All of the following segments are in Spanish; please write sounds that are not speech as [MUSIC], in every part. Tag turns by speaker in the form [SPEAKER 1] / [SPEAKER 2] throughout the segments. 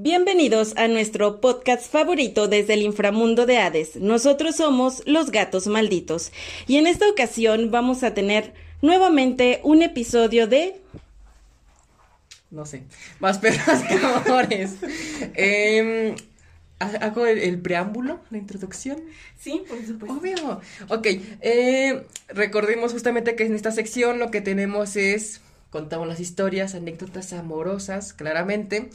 [SPEAKER 1] Bienvenidos a nuestro podcast favorito desde el inframundo de Hades. Nosotros somos los gatos malditos y en esta ocasión vamos a tener nuevamente un episodio de...
[SPEAKER 2] No sé, más perras que amores. Em, ¿Hago el, el preámbulo, la introducción?
[SPEAKER 1] Sí, por supuesto.
[SPEAKER 2] Obvio. Ok, eh, recordemos justamente que en esta sección lo que tenemos es, contamos las historias, anécdotas amorosas, claramente.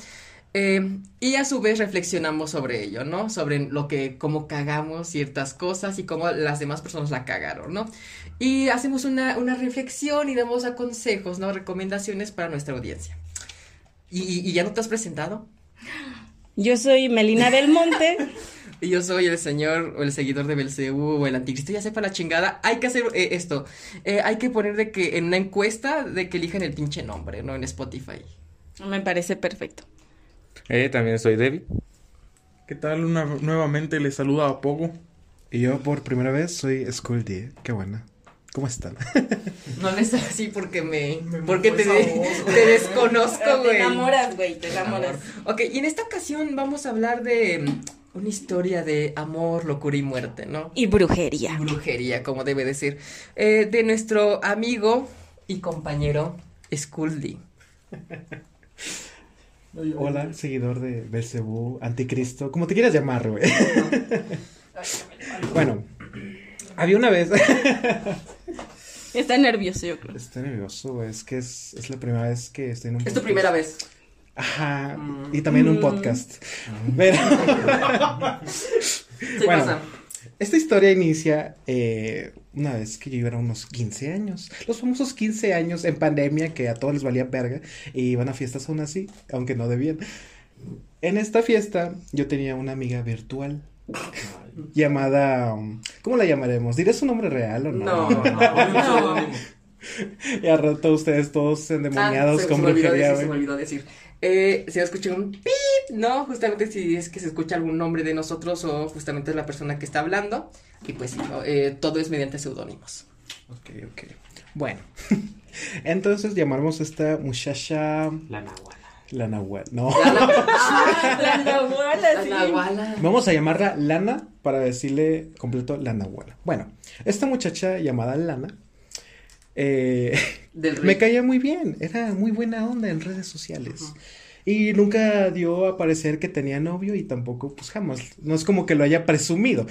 [SPEAKER 2] Eh, y a su vez reflexionamos sobre ello, ¿no? Sobre lo que, cómo cagamos ciertas cosas y cómo las demás personas la cagaron, ¿no? Y hacemos una, una reflexión y damos a consejos, ¿no? Recomendaciones para nuestra audiencia. ¿Y, y, y ya no te has presentado?
[SPEAKER 1] Yo soy Melina del Monte. [LAUGHS]
[SPEAKER 2] Y yo soy el señor o el seguidor de Belcebú o el anticristo, ya sepa la chingada. Hay que hacer eh, esto. Eh, hay que poner de que en una encuesta de que elijan el pinche nombre, ¿no? En Spotify.
[SPEAKER 1] Me parece perfecto.
[SPEAKER 3] Eh, también soy Debbie.
[SPEAKER 4] ¿Qué tal? Una, nuevamente les saluda a Pogo.
[SPEAKER 5] Y yo por primera vez soy Skull D. Qué buena. ¿Cómo están? [LAUGHS]
[SPEAKER 2] No le estás así porque me. porque te, [LAUGHS] te desconozco, güey.
[SPEAKER 1] Te enamoras, güey, te enamoras.
[SPEAKER 2] Ok, y en esta ocasión vamos a hablar de mm, una historia de amor, locura y muerte, ¿no?
[SPEAKER 1] Y brujería.
[SPEAKER 2] Brujería, como debe decir. Eh, de nuestro amigo y compañero Skuldi. [LAUGHS]
[SPEAKER 5] Hola, seguidor de Belcebú, anticristo, como te quieras llamar, güey. bueno, había una vez. [LAUGHS]
[SPEAKER 1] Está nervioso, yo creo.
[SPEAKER 5] Está nervioso, güey. Es que es, es la primera vez que estoy en un
[SPEAKER 2] Es tu
[SPEAKER 5] podcast.
[SPEAKER 2] primera vez.
[SPEAKER 5] Ajá.
[SPEAKER 2] Mm.
[SPEAKER 5] Y también un
[SPEAKER 1] Mm.
[SPEAKER 5] podcast. Pero. [LAUGHS]
[SPEAKER 2] Sí [LAUGHS]
[SPEAKER 5] Bueno.
[SPEAKER 2] pasa.
[SPEAKER 5] Esta historia inicia eh, una vez que yo era unos 15 años. Los famosos 15 años en pandemia que a todos les valía verga y iban a fiestas aún así, aunque no debían. En esta fiesta yo tenía una amiga virtual llamada... ¿Cómo la llamaremos? ¿Diré su nombre real o no?
[SPEAKER 2] No, no, no. [LAUGHS]
[SPEAKER 5] Y al rato ustedes todos endemoniados
[SPEAKER 2] Ah, se,
[SPEAKER 5] con
[SPEAKER 2] se me olvidó
[SPEAKER 5] brujería,
[SPEAKER 2] decir, se me olvidó decir. Eh, se escucha un pip, ¿no? Justamente si es que se escucha algún nombre de nosotros o justamente es la persona que está hablando. Y pues. Eh, todo es mediante seudónimos.
[SPEAKER 5] Ok, ok. Bueno, [LAUGHS] entonces llamamos a esta muchacha
[SPEAKER 3] La Nahuala.
[SPEAKER 5] la Nahual. No. [LAUGHS]
[SPEAKER 1] Ah, la nahuala,
[SPEAKER 2] La
[SPEAKER 1] sí.
[SPEAKER 2] nahuala.
[SPEAKER 5] Vamos a llamarla Lana para decirle completo la Nahuala. Bueno, esta muchacha llamada Lana eh,
[SPEAKER 2] Del
[SPEAKER 5] me caía muy bien, era muy buena onda en redes sociales. Y nunca dio a parecer que tenía novio y tampoco, pues jamás, no es como que lo haya presumido.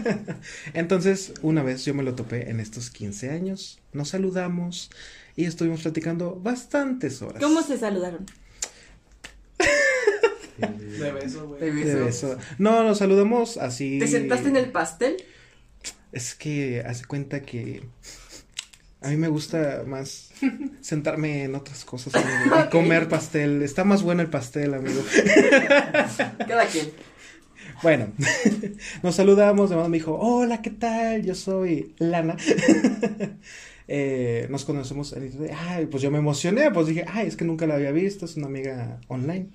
[SPEAKER 5] [LAUGHS] Entonces, una vez yo me lo topé en estos 15 años, nos saludamos y estuvimos platicando bastantes horas.
[SPEAKER 1] ¿Cómo se saludaron? [LAUGHS]
[SPEAKER 4] De beso, güey.
[SPEAKER 2] De
[SPEAKER 5] De
[SPEAKER 2] beso.
[SPEAKER 5] beso. No, nos saludamos así.
[SPEAKER 2] ¿Te sentaste en el pastel?
[SPEAKER 5] Es que hace cuenta que a mí me gusta más [LAUGHS] sentarme en otras cosas amigo, y comer pastel. Está más bueno el pastel, amigo. [LAUGHS]
[SPEAKER 2] Cada quien.
[SPEAKER 5] Bueno, [LAUGHS] nos saludamos, de me dijo, hola, ¿qué tal? Yo soy Lana. Eh, nos conocemos. Ay, pues yo me emocioné, pues dije, ay, es que nunca la había visto, es una amiga online.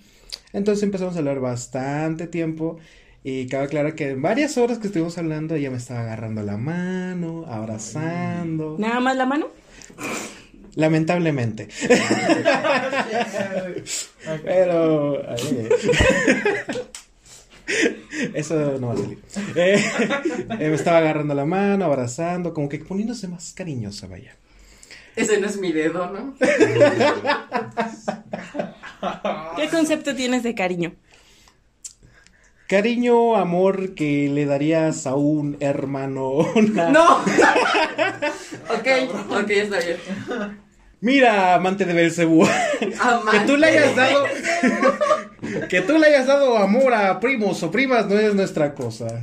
[SPEAKER 5] Entonces empezamos a hablar bastante tiempo y cabe aclarar que en varias horas que estuvimos hablando ella me estaba agarrando la mano, abrazando.
[SPEAKER 1] ¿Nada más la mano?
[SPEAKER 5] Lamentablemente. [LAUGHS] Pero... ay, Eso no va a salir. Eh, eh, [LAUGHS] me estaba agarrando la mano, abrazando, como que poniéndose más cariñosa, vaya.
[SPEAKER 2] Ese no es mi dedo, ¿no?
[SPEAKER 1] ¿Qué concepto tienes de cariño?
[SPEAKER 5] Cariño, amor que le darías a un hermano. [LAUGHS] una-
[SPEAKER 2] ¡No! [LAUGHS] ok, ok, está bien.
[SPEAKER 5] Mira, amante de Belcebú, que tú le hayas dado. [LAUGHS] que tú le hayas dado amor a primos o primas no es nuestra cosa.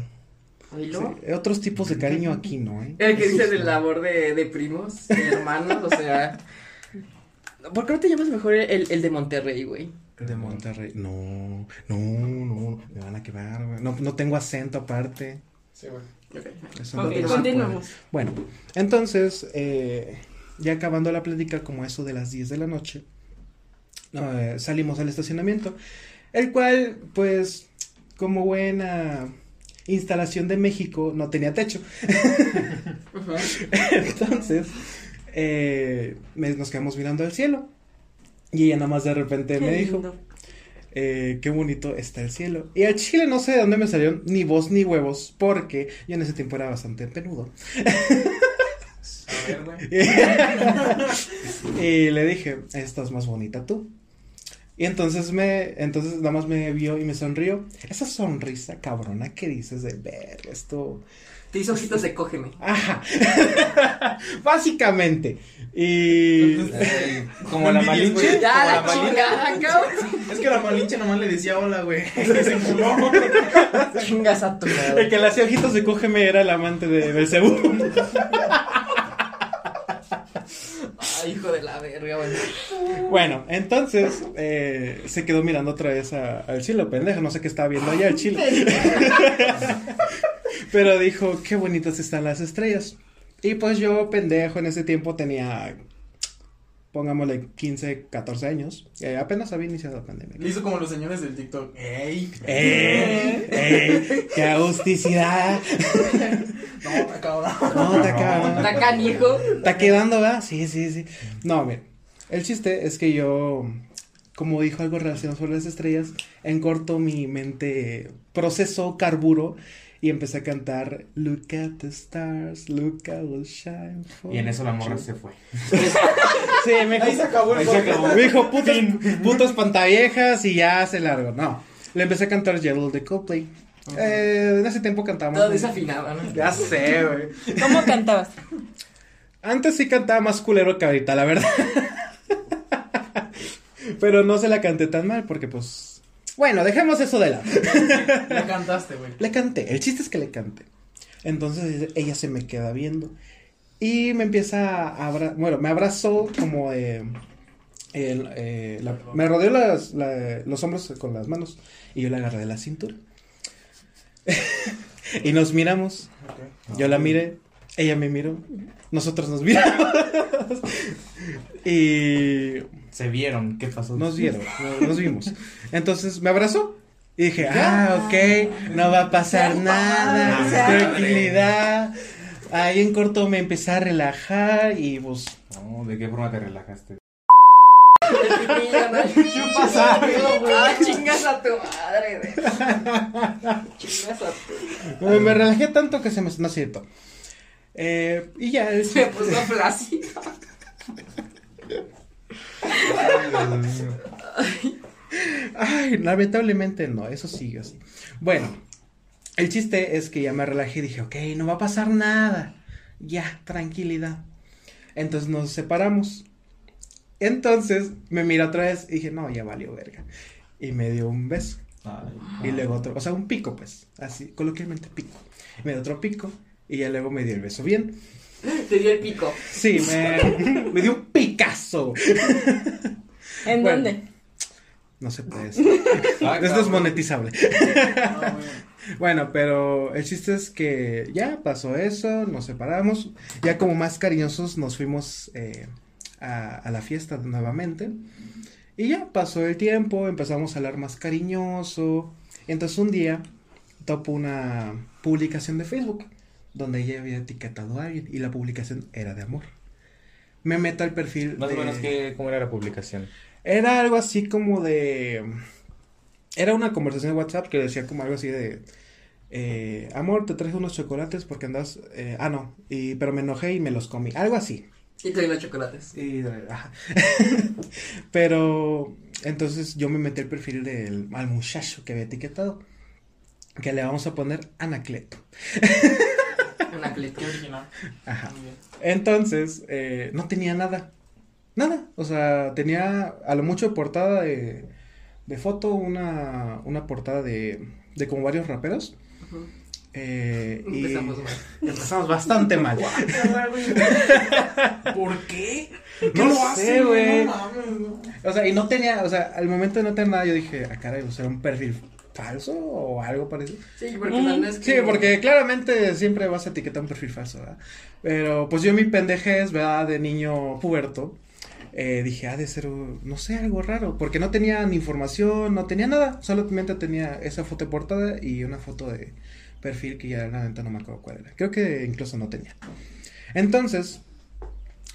[SPEAKER 5] Sí, otros tipos de cariño aquí no, ¿eh?
[SPEAKER 2] El que dice del labor de, de primos, de hermanos, o sea. ¿Por qué no te llamas mejor el, el de Monterrey, güey?
[SPEAKER 5] De Monterrey. No, no, no, me van a quemar, güey. No, no tengo acento aparte.
[SPEAKER 4] Sí, güey.
[SPEAKER 5] Eso
[SPEAKER 1] Ok,
[SPEAKER 5] no se
[SPEAKER 1] continuamos.
[SPEAKER 5] Bueno, entonces, eh, ya acabando la plática, como eso de las 10 de la noche, eh, salimos al estacionamiento, el cual, pues, como buena instalación de México, no tenía techo. [LAUGHS] Entonces, eh, me- nos quedamos mirando al cielo. Y ella nada más de repente me
[SPEAKER 1] Qué
[SPEAKER 5] dijo,
[SPEAKER 1] lindo.
[SPEAKER 5] eh, qué bonito está el cielo. Y al chile no sé de dónde me salieron ni voz ni huevos, porque yo en ese tiempo era bastante penudo. [LAUGHS] Y le dije, estás más bonita tú. Y entonces me, entonces nada más me vio y me sonrió. Esa sonrisa cabrona que dices de ver esto.
[SPEAKER 2] Te hizo ojitos de cógeme.
[SPEAKER 5] Ajá. [LAUGHS] Básicamente. Y.
[SPEAKER 3] Como la malinche.
[SPEAKER 2] Ya, la.
[SPEAKER 4] Es que la malinche nomás le decía hola, güey. [LAUGHS] Se culó.
[SPEAKER 2] Chingas a tu
[SPEAKER 5] El
[SPEAKER 2] madre.
[SPEAKER 5] que le hacía ojitos de cógeme era el amante de Belcebú.
[SPEAKER 2] Ay, hijo de la verga, bueno.
[SPEAKER 5] Bueno, entonces eh, se quedó mirando otra vez a- al chilo, pendejo. No sé qué estaba viendo allá el chilo. [LAUGHS] Pero dijo, qué bonitas están las estrellas. Y pues yo, pendejo, en ese tiempo tenía, pongámosle 15, 14 años. Eh, apenas había iniciado la pandemia.
[SPEAKER 4] Le hizo como los señores del TikTok. ¡Ey!
[SPEAKER 5] ¡Eh! ¡Eh! ¡Qué agusticidad!
[SPEAKER 4] No, te cabrón.
[SPEAKER 5] No, te acaba.
[SPEAKER 2] Está canijo.
[SPEAKER 5] ¿Está quedando, va? Sí, sí, sí. No, mira, el chiste es que yo, como dijo algo relacionado sobre las estrellas, en corto mi mente procesó carburo y empecé a cantar Look at the stars, look I will shine for
[SPEAKER 3] Y en eso la morra
[SPEAKER 5] you".
[SPEAKER 3] se fue. [LAUGHS]
[SPEAKER 5] Sí, me dijo,
[SPEAKER 4] Ahí se acabó el
[SPEAKER 3] Ahí se
[SPEAKER 4] podcast.
[SPEAKER 3] acabó.
[SPEAKER 5] me dijo putos, putos pantaviejas y ya se largo. No, le empecé a cantar Yellow de Coldplay. Eh, en ese tiempo cantábamos.
[SPEAKER 2] Todo desafinado, ¿no?
[SPEAKER 5] Ya sé, güey.
[SPEAKER 1] ¿Cómo cantabas?
[SPEAKER 5] Antes sí cantaba más culero que ahorita, la verdad. [LAUGHS] Pero no se la canté tan mal porque pues... Bueno, dejemos eso de lado. [LAUGHS]
[SPEAKER 4] Le cantaste, güey.
[SPEAKER 5] Le canté, el chiste es que le canté. Entonces ella se me queda viendo. Y me empieza a abrazar, bueno, me abrazó como el, eh, la- me rodeó las- la- los hombros con las manos y yo la agarré de la cintura. [LAUGHS] y nos miramos. Yo la miré, ella me miró, nosotros nos miramos. [LAUGHS] y
[SPEAKER 3] Se vieron. ¿Qué pasó?
[SPEAKER 5] nos [LAUGHS] vieron, no- nos vimos. Entonces me abrazó y dije, ah, ok, no va a pasar nada, tranquilidad. Ahí en corto me empecé a relajar y pues
[SPEAKER 3] No, ¿de qué forma te relajaste?
[SPEAKER 2] El pitillo, ¿no?
[SPEAKER 4] ¿Qué pasa?
[SPEAKER 2] Ah, chingas a tu madre, güey. Chingas a tu.
[SPEAKER 5] me, me relajé tanto que se me... No cierto. Eh, y ya,
[SPEAKER 2] Se puso flácido. [LAUGHS]
[SPEAKER 5] Ay, lamentablemente no, eso sigue así. Bueno, el chiste es que ya me relajé y dije, ok, no va a pasar nada. Ya, tranquilidad. Entonces nos separamos. Entonces me mira otra vez y dije, no, ya valió verga. Y me dio un beso. Y luego otro, o sea, un pico, pues, así, coloquialmente pico. Me dio otro pico y ya luego me dio el beso bien.
[SPEAKER 2] Te dio el pico.
[SPEAKER 5] Sí, me, [LAUGHS] me dio un picazo.
[SPEAKER 1] ¿En [LAUGHS]
[SPEAKER 5] Bueno.
[SPEAKER 1] dónde?
[SPEAKER 5] No se puede [LAUGHS] decir.
[SPEAKER 3] Ah,
[SPEAKER 5] Es
[SPEAKER 3] cabrón.
[SPEAKER 5] desmonetizable.
[SPEAKER 4] No.
[SPEAKER 5] Bueno, pero el chiste es que ya pasó eso, nos separamos, ya como más cariñosos nos fuimos eh, a, a la fiesta nuevamente. Y ya pasó el tiempo, empezamos a hablar más cariñoso. Entonces un día topo una publicación de Facebook donde ella había etiquetado a alguien y la publicación era de amor. Me meto al perfil.
[SPEAKER 3] Más
[SPEAKER 5] de-
[SPEAKER 3] o menos, que, ¿cómo era la publicación?
[SPEAKER 5] Era algo así como de. Era una conversación de WhatsApp que decía como algo así de. eh, amor, te traje unos chocolates porque andas. eh, ah, no. Y, pero me enojé y me los comí. Algo así.
[SPEAKER 2] Y te dio los chocolates.
[SPEAKER 5] Y, ajá. [LAUGHS] pero. Entonces yo me metí al perfil del al muchacho que había etiquetado. Que le vamos a poner Anacleto. [LAUGHS]
[SPEAKER 2] Una
[SPEAKER 4] Qué original.
[SPEAKER 5] Ajá.
[SPEAKER 4] Muy bien.
[SPEAKER 5] Entonces, eh, no tenía nada. Nada. O sea, tenía a lo mucho portada de, de foto, una, una portada de, de como varios raperos. Eh, y
[SPEAKER 2] Empezamos mal.
[SPEAKER 5] empezamos bastante [LAUGHS] mal.
[SPEAKER 4] ¿Por qué?
[SPEAKER 5] No
[SPEAKER 4] lo
[SPEAKER 5] sé,
[SPEAKER 4] hacen,
[SPEAKER 5] güey.
[SPEAKER 4] No no.
[SPEAKER 5] O sea, y no tenía, o sea, al momento de no tener nada, yo dije, ah, caray, o sea, un perfil falso o algo parecido.
[SPEAKER 2] Sí, porque la neta es
[SPEAKER 5] Sí,
[SPEAKER 2] que-
[SPEAKER 5] porque claramente siempre vas a etiquetar un perfil falso, ¿verdad? Pero pues yo mi pendejez, ¿verdad? De niño puberto, eh, dije, ha de ser, no sé, algo raro, porque no tenía ni información, no tenía nada, solamente tenía esa foto de portada y una foto de perfil que ya la neta no me acuerdo cuál era. Creo que incluso no tenía. Entonces,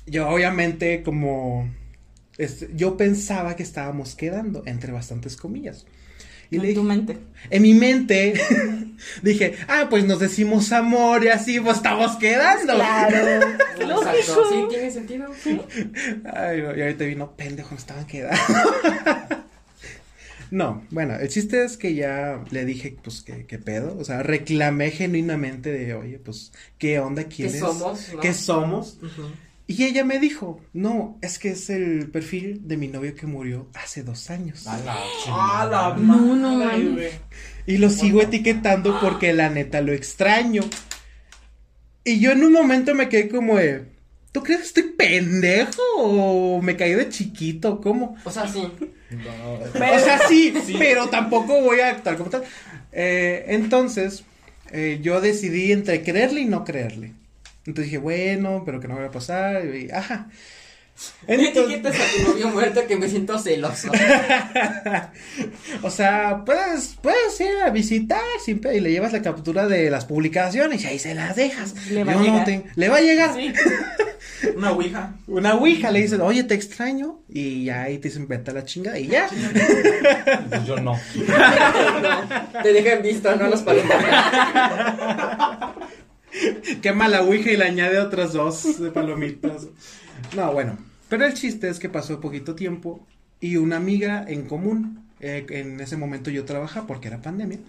[SPEAKER 5] yo obviamente como este, yo pensaba que estábamos quedando, entre bastantes comillas. Y le
[SPEAKER 1] en tu
[SPEAKER 5] dije,
[SPEAKER 1] mente.
[SPEAKER 5] en mi mente [LAUGHS] dije, ah, pues nos decimos amor y así pues estamos quedando.
[SPEAKER 1] Claro. [LAUGHS] Lógico.
[SPEAKER 2] sí, tiene sentido.
[SPEAKER 5] Ay, no, y ahorita vino, pendejo, me estaban quedando. [LAUGHS] No, bueno, el chiste es que ya le dije, pues, ¿qué, qué pedo? O sea, reclamé genuinamente de, oye, pues, ¿qué onda
[SPEAKER 2] ¿Qué
[SPEAKER 5] quieres?
[SPEAKER 2] somos? no?
[SPEAKER 5] ¿Qué somos? Y ella me dijo, no, es que es el perfil de mi novio que murió hace dos años.
[SPEAKER 3] A la
[SPEAKER 4] ¡Ah, la
[SPEAKER 1] No, no!
[SPEAKER 5] Y lo sigo etiquetando porque la neta lo extraño. Y yo en un momento me quedé como de, ¿tú crees que estoy pendejo o me caí de chiquito? ¿Cómo?
[SPEAKER 2] O sea, sí.
[SPEAKER 5] o sea, sí, pero tampoco voy a actuar como tal. Eh, entonces, eh, yo decidí entre creerle y no creerle. Entonces dije, bueno, pero que no vaya a pasar. Y, ajá.
[SPEAKER 2] No
[SPEAKER 5] Entonces,
[SPEAKER 2] etiquetes a tu novio muerto que me siento celoso. [LAUGHS]
[SPEAKER 5] o sea, puedes, puedes ir a visitar sin y le llevas la captura de las publicaciones y ahí se las dejas.
[SPEAKER 1] Le va a
[SPEAKER 5] no
[SPEAKER 1] llegar.
[SPEAKER 5] te- le va a llegar.
[SPEAKER 1] Sí. [LAUGHS]
[SPEAKER 4] Una ouija.
[SPEAKER 5] Una ouija le dicen, oye, te extraño. Y ya ahí te dicen, vete a la chinga y ya.
[SPEAKER 3] Pues yo no. [LAUGHS]
[SPEAKER 2] No, te dejan visto, no los palomas.
[SPEAKER 5] Quema la ouija y le añade otras dos de palomitas. No, bueno. Pero el chiste es que pasó poquito tiempo y una amiga en común. eh, en ese momento yo trabajaba porque era pandemia.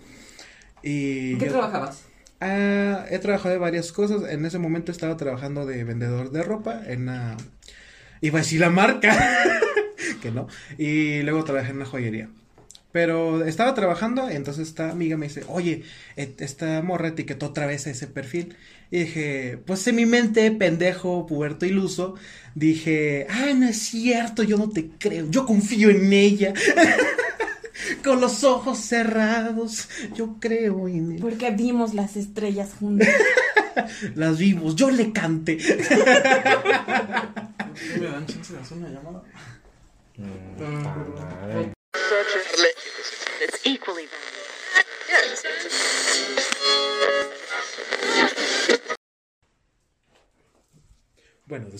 [SPEAKER 5] Y
[SPEAKER 2] ¿En qué
[SPEAKER 5] yo-
[SPEAKER 2] trabajabas?
[SPEAKER 5] Ah, he trabajado de varias cosas. En ese momento estaba trabajando de vendedor de ropa en una... Iba a decir la marca, [LAUGHS] que no. Y luego trabajé en una joyería. Pero estaba trabajando, entonces esta amiga me dice, oye, esta morra etiquetó otra vez a ese perfil. Y dije, pues en mi mente, pendejo, puberto iluso, dije, ah, no es cierto, yo no te creo, yo confío en ella. [LAUGHS] Con los ojos cerrados, yo creo en ella.
[SPEAKER 1] Porque vimos las estrellas juntas. [LAUGHS]
[SPEAKER 5] Las vimos, yo le canté.
[SPEAKER 4] ¿Me dan chance de hacer una llamada?
[SPEAKER 3] Mm,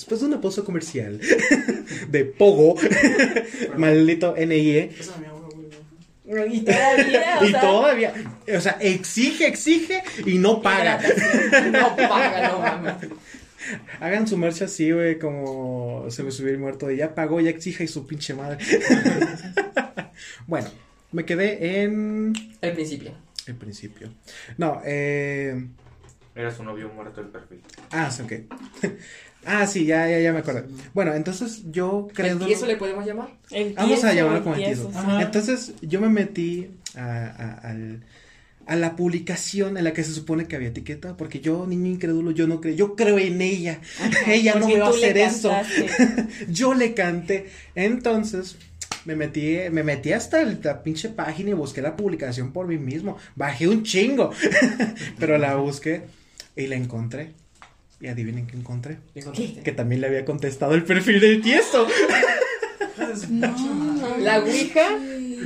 [SPEAKER 5] después de una pausa comercial [LAUGHS] de Pogo, [LAUGHS] maldito NIE,
[SPEAKER 4] güey.
[SPEAKER 1] Y todavía, o
[SPEAKER 5] y
[SPEAKER 1] sea,
[SPEAKER 5] todavía, o sea, exige, exige y no paga. [LAUGHS]
[SPEAKER 2] No paga, no mames.
[SPEAKER 5] Hagan su marcha así, güey, como se me subió el muerto de ya pagó, ya exija y su pinche madre. bueno, me quedé en
[SPEAKER 2] El principio.
[SPEAKER 5] el principio. No, eh...
[SPEAKER 3] Era su novio muerto el perfil.
[SPEAKER 5] Ah, sí, ok. [LAUGHS] ah, sí, ya, ya, ya me acuerdo. Bueno, entonces yo creo...
[SPEAKER 2] ¿Y eso le podemos llamar?
[SPEAKER 1] el
[SPEAKER 5] Vamos a llamarlo
[SPEAKER 1] el
[SPEAKER 5] como el
[SPEAKER 1] tieso,
[SPEAKER 5] tieso. Entonces yo me metí a, a- al- a la publicación en la que se supone que había etiqueta, porque yo, niño incrédulo, yo no creo, yo creo en ella. [LAUGHS] ella no va a hacer eso. [LAUGHS] yo le canté. Entonces me metí, me metí hasta el- la pinche página y busqué la publicación por mí mismo. Bajé un chingo, pero la busqué y la encontré. Y adivinen qué encontré.
[SPEAKER 2] ¿Le contesté?
[SPEAKER 5] Que también le había contestado el perfil del tieso. [LAUGHS]
[SPEAKER 2] La Ouija.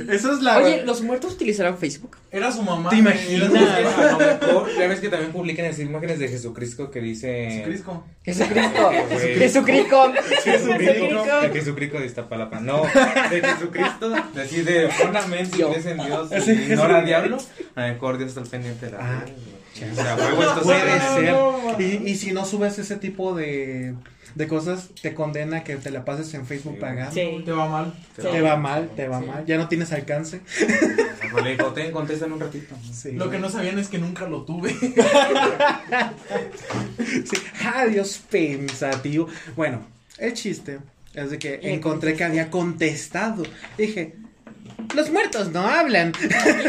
[SPEAKER 5] Eso es la...
[SPEAKER 2] Oye, ¿los muertos utilizarán Facebook?
[SPEAKER 4] Era su mamá.
[SPEAKER 5] ¿Te imaginas?
[SPEAKER 3] A lo mejor, ya ves que también publican esas imágenes de Jesucristo que dice.
[SPEAKER 4] Jesucristo.
[SPEAKER 2] Jesucristo. [LAUGHS] Jesucristo.
[SPEAKER 3] Jesucristo. De Jesucristo de Iztapalapa. No, de Jesucristo. Decir de pon amén si crees en Dios ignora al diablo. A lo mejor Dios está al pendiente de la
[SPEAKER 5] Ah.
[SPEAKER 3] O sea, huevo, esto
[SPEAKER 5] Puede ser. y, y si no subes ese tipo de, de cosas, te condena que te la pases en Facebook
[SPEAKER 3] Sí.
[SPEAKER 5] pagando.
[SPEAKER 1] Sí.
[SPEAKER 4] Te va mal.
[SPEAKER 5] Te va mal, te va mal. Ya no tienes alcance.
[SPEAKER 3] Mejor Le dijo, ten, contesta en un ratito.
[SPEAKER 5] Sí.
[SPEAKER 4] Lo que no sabían es que nunca lo tuve.
[SPEAKER 5] Sí. Adiós, pensativo. Bueno, el chiste es de que encontré que había contestado. Dije, los muertos no hablan.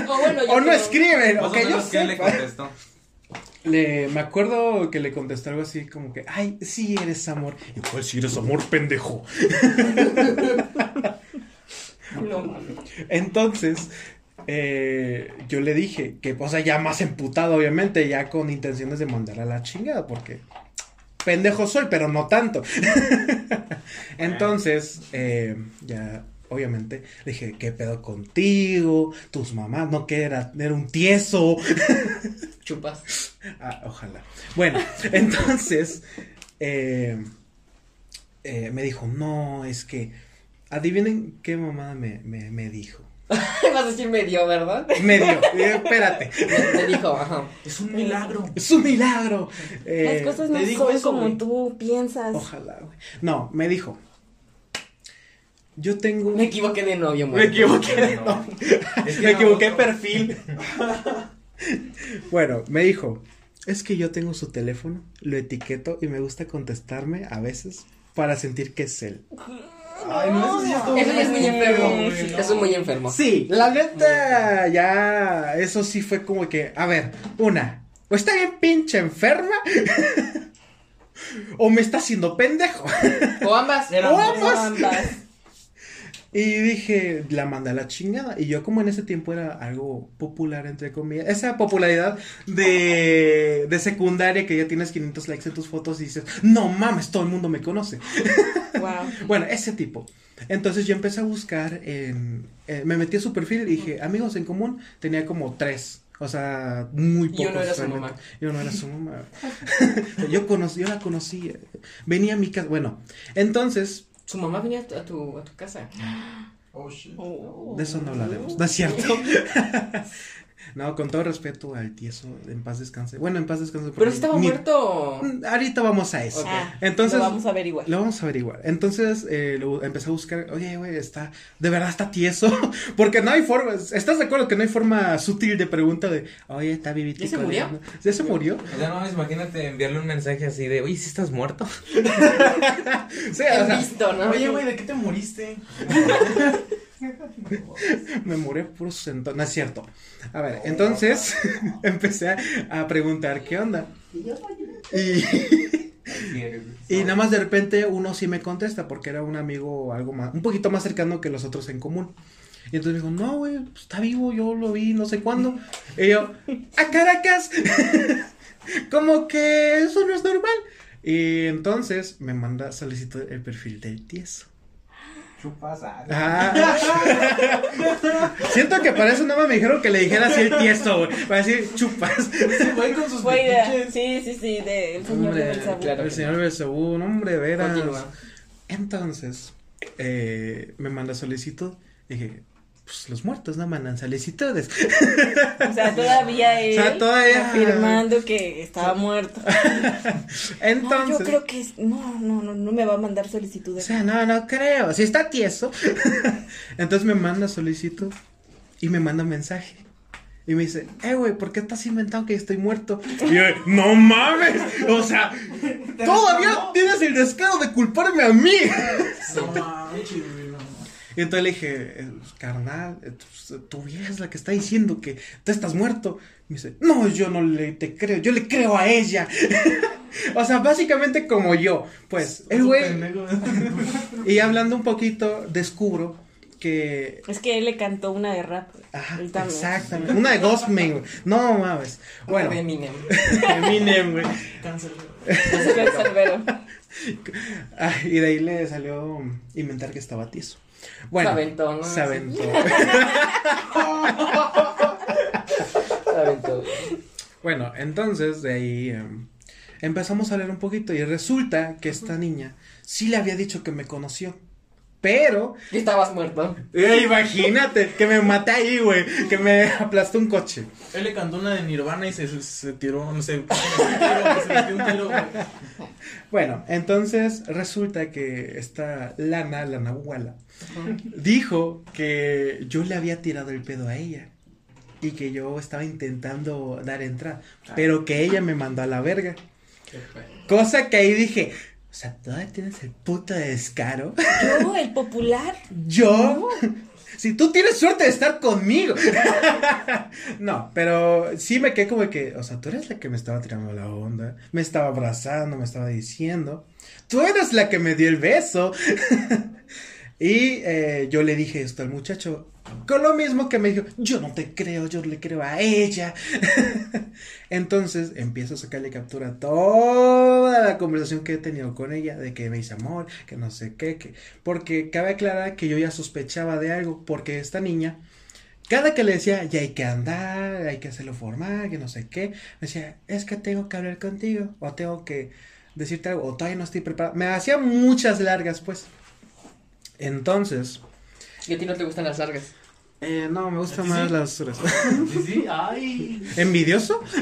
[SPEAKER 2] O bueno, ya [LAUGHS]
[SPEAKER 5] o no escriben.
[SPEAKER 3] Más
[SPEAKER 5] O
[SPEAKER 3] o
[SPEAKER 5] que yo
[SPEAKER 3] menos, ¿qué le contestó?
[SPEAKER 5] Le, me acuerdo que le contestó algo así como que, ay, sí eres amor. Y cuál sí eres amor, pendejo. [LAUGHS]
[SPEAKER 2] No.
[SPEAKER 5] Entonces, eh, yo le dije que, o sea, ya más emputado, obviamente, ya con intenciones de mandar a la chingada, porque pendejo soy, pero no tanto. [LAUGHS] Entonces, eh, ya, obviamente, le dije, ¿qué pedo contigo? Tus mamás, no que era, era un tieso. [LAUGHS]
[SPEAKER 2] Chupas.
[SPEAKER 5] Ah, ojalá. Bueno, [LAUGHS] entonces eh, eh, me dijo, no, es que Adivinen qué mamada me, me, me dijo. [LAUGHS]
[SPEAKER 2] Vas a decir medio, ¿verdad?
[SPEAKER 5] Me dio. Eh, espérate.
[SPEAKER 2] Me dijo, ajá.
[SPEAKER 4] Es un milagro.
[SPEAKER 5] Es un milagro. Eh,
[SPEAKER 1] Las cosas no son
[SPEAKER 4] eso,
[SPEAKER 1] como
[SPEAKER 4] güey.
[SPEAKER 1] tú piensas.
[SPEAKER 5] Ojalá, güey. No, me dijo. Yo tengo.
[SPEAKER 2] Me equivoqué de novio,
[SPEAKER 5] Me
[SPEAKER 2] güey.
[SPEAKER 5] equivoqué.
[SPEAKER 3] No.
[SPEAKER 5] no.
[SPEAKER 3] Es que [LAUGHS]
[SPEAKER 5] Me
[SPEAKER 3] no,
[SPEAKER 5] equivoqué de
[SPEAKER 3] no.
[SPEAKER 5] perfil. [LAUGHS] bueno, me dijo. Es que yo tengo su teléfono, lo etiqueto y me gusta contestarme a veces para sentir que es él.
[SPEAKER 4] Ay, no, eso
[SPEAKER 2] ya es muy enfermo.
[SPEAKER 4] no.
[SPEAKER 2] Eso es muy enfermo.
[SPEAKER 5] Sí, la neta, ya, eso sí fue como que, a ver, una, o está bien pinche enferma, [LAUGHS] o me está haciendo pendejo.
[SPEAKER 2] O ambas.
[SPEAKER 5] O ambas.
[SPEAKER 1] Ambas.
[SPEAKER 5] Y dije, la mandé a la chingada. Y yo como en ese tiempo era algo popular, entre comillas, esa popularidad de, de secundaria que ya tienes 500 likes en tus fotos y dices, no mames, todo el mundo me conoce.
[SPEAKER 1] Wow. [LAUGHS]
[SPEAKER 5] Bueno, ese tipo. Entonces yo empecé a buscar en... eh, me metí a su perfil y dije, amigos en común, tenía como tres. O sea, muy pocos.
[SPEAKER 2] uno era su mamá.
[SPEAKER 5] Yo no era su mamá. [LAUGHS] [LAUGHS] yo, conocí, yo la conocí. Venía a mi casa. Bueno, entonces,
[SPEAKER 2] Su mamá venía a tu, a tu, a tu casa.
[SPEAKER 4] Oh, shit.
[SPEAKER 1] Oh.
[SPEAKER 5] de eso no hablaremos. ¿No es cierto? [LAUGHS] no, con todo respeto al tieso, en paz descanse. Bueno, en paz descanse.
[SPEAKER 2] Pero si estaba
[SPEAKER 5] ni-
[SPEAKER 2] muerto.
[SPEAKER 5] Mm, Ahorita vamos a eso.
[SPEAKER 2] Ok.
[SPEAKER 1] Ah,
[SPEAKER 5] Entonces-
[SPEAKER 1] lo vamos a averiguar.
[SPEAKER 5] Lo vamos a averiguar. Entonces, eh, lo empecé a buscar. Oye, güey, está. De verdad está tieso. [LAUGHS] Porque no hay forma. ¿Estás de acuerdo que no hay forma sutil de pregunta de. Oye, está vivito.
[SPEAKER 2] ¿Ya se murió?
[SPEAKER 5] ¿Ya se murió?
[SPEAKER 3] O sea, no, imagínate enviarle un mensaje así de, oye, si estás muerto. [LAUGHS]
[SPEAKER 5] Sí, o sea,
[SPEAKER 2] visto, ¿no?
[SPEAKER 4] Oye, güey, ¿de qué te moriste? [LAUGHS] [LAUGHS]
[SPEAKER 5] me murió por su sento- No es cierto. A ver, entonces [LAUGHS] empecé a, preguntar qué onda. [LAUGHS] Y. Nada más de repente uno sí me contesta porque era un amigo algo más, un poquito más cercano que los otros en común. Y entonces me dijo, no, güey, pues, está vivo, yo lo vi, no sé cuándo. Y yo, ¡a Caracas! Como que eso no es normal. Y entonces me manda solicitud el perfil del tieso.
[SPEAKER 3] Chupas.
[SPEAKER 5] Ah. [LAUGHS] Siento que para eso nada más me dijeron que le dijera así el tieso, güey. Para decir chupas.
[SPEAKER 4] Ese güey con sus fetiches.
[SPEAKER 1] Sí, sí, sí, del señor
[SPEAKER 5] Hombre,
[SPEAKER 1] de
[SPEAKER 2] claro.
[SPEAKER 5] El señor Belzebú, un hombre, veras.
[SPEAKER 2] Continúa.
[SPEAKER 5] Entonces, eh, me manda solicitud. Dije, pues los muertos no mandan solicitudes.
[SPEAKER 1] O sea, todavía [LAUGHS] él
[SPEAKER 5] sea, todavía-
[SPEAKER 1] afirmando que estaba muerto. [LAUGHS]
[SPEAKER 5] Entonces,
[SPEAKER 1] No, yo creo que es- no, no, no, no me va a mandar
[SPEAKER 5] o
[SPEAKER 1] solicitudes.
[SPEAKER 5] sea, no, no creo. Si está tieso. [LAUGHS] Entonces me manda solicitud y me manda mensaje. Y me dice, eh, güey, ¿por qué estás inventando que estoy muerto? Y yo, no mames. O sea, todavía tienes el descaro de culparme a mí.
[SPEAKER 4] No.
[SPEAKER 5] Y entonces le dije, eh, carnal, eh, tu, tu vieja es la que está diciendo que tú estás muerto. Me dice, no, yo no le te creo, yo le creo a ella. [LAUGHS] o sea, básicamente como yo. Pues, el güey. [LAUGHS] Y hablando un poquito, descubro que.
[SPEAKER 1] Es que él le cantó una de rap.
[SPEAKER 5] Ajá, exactamente. Una de Ghostman, güey. No mames. Bueno,
[SPEAKER 2] De Eminem. [LAUGHS]
[SPEAKER 5] Eminem, güey. Ah, y de ahí le salió inventar que estaba tieso. Bueno,
[SPEAKER 2] Se aventó, ¿no?
[SPEAKER 5] Se aventó. [LAUGHS]
[SPEAKER 2] Se aventó.
[SPEAKER 5] Bueno, entonces de ahí em, empezamos a hablar un poquito y resulta que esta niña sí le había dicho que me conoció. Pero,
[SPEAKER 2] Y estabas muerto.
[SPEAKER 5] eh, imagínate, que me maté ahí, güey, que me aplastó un coche.
[SPEAKER 4] Él le cantó una de Nirvana y se, se, se tiró, no sé, se metió un tiro, se metió un tiro, güey.
[SPEAKER 5] Bueno, entonces resulta que esta Lana, la Nahuala, dijo que yo le había tirado el pedo a ella y que yo estaba intentando dar entrada, pero que ella me mandó a la verga. Cosa que ahí dije, o sea, ¿todavía tienes el puto descaro?
[SPEAKER 1] Yo, el popular.
[SPEAKER 5] ¿Yo? Si tú tienes suerte de estar conmigo. no, pero sí me quedé como que, o sea, tú eres la que me estaba tirando la onda, me estaba abrazando, me estaba diciendo, tú eres la que me dio el beso. y eh, yo le dije esto al muchacho, con lo mismo que me dijo, yo no te creo, yo le creo a ella. [LAUGHS] Entonces empiezo a sacarle captura toda la conversación que he tenido con ella, de que me amor, que no sé qué, que... porque cabe aclarar que yo ya sospechaba de algo, porque esta niña, cada que le decía, ya hay que andar, hay que hacerlo formal, que no sé qué, me decía, es que tengo que hablar contigo, o tengo que decirte algo, o todavía no estoy preparado. Me hacía muchas largas, pues. Entonces,
[SPEAKER 2] ¿Y a ti no te gustan las largas?
[SPEAKER 5] Eh, no, me gustan
[SPEAKER 4] ¿Sí?
[SPEAKER 5] más las...
[SPEAKER 4] Sí, sí, ay.
[SPEAKER 5] ¿Envidioso? [LAUGHS]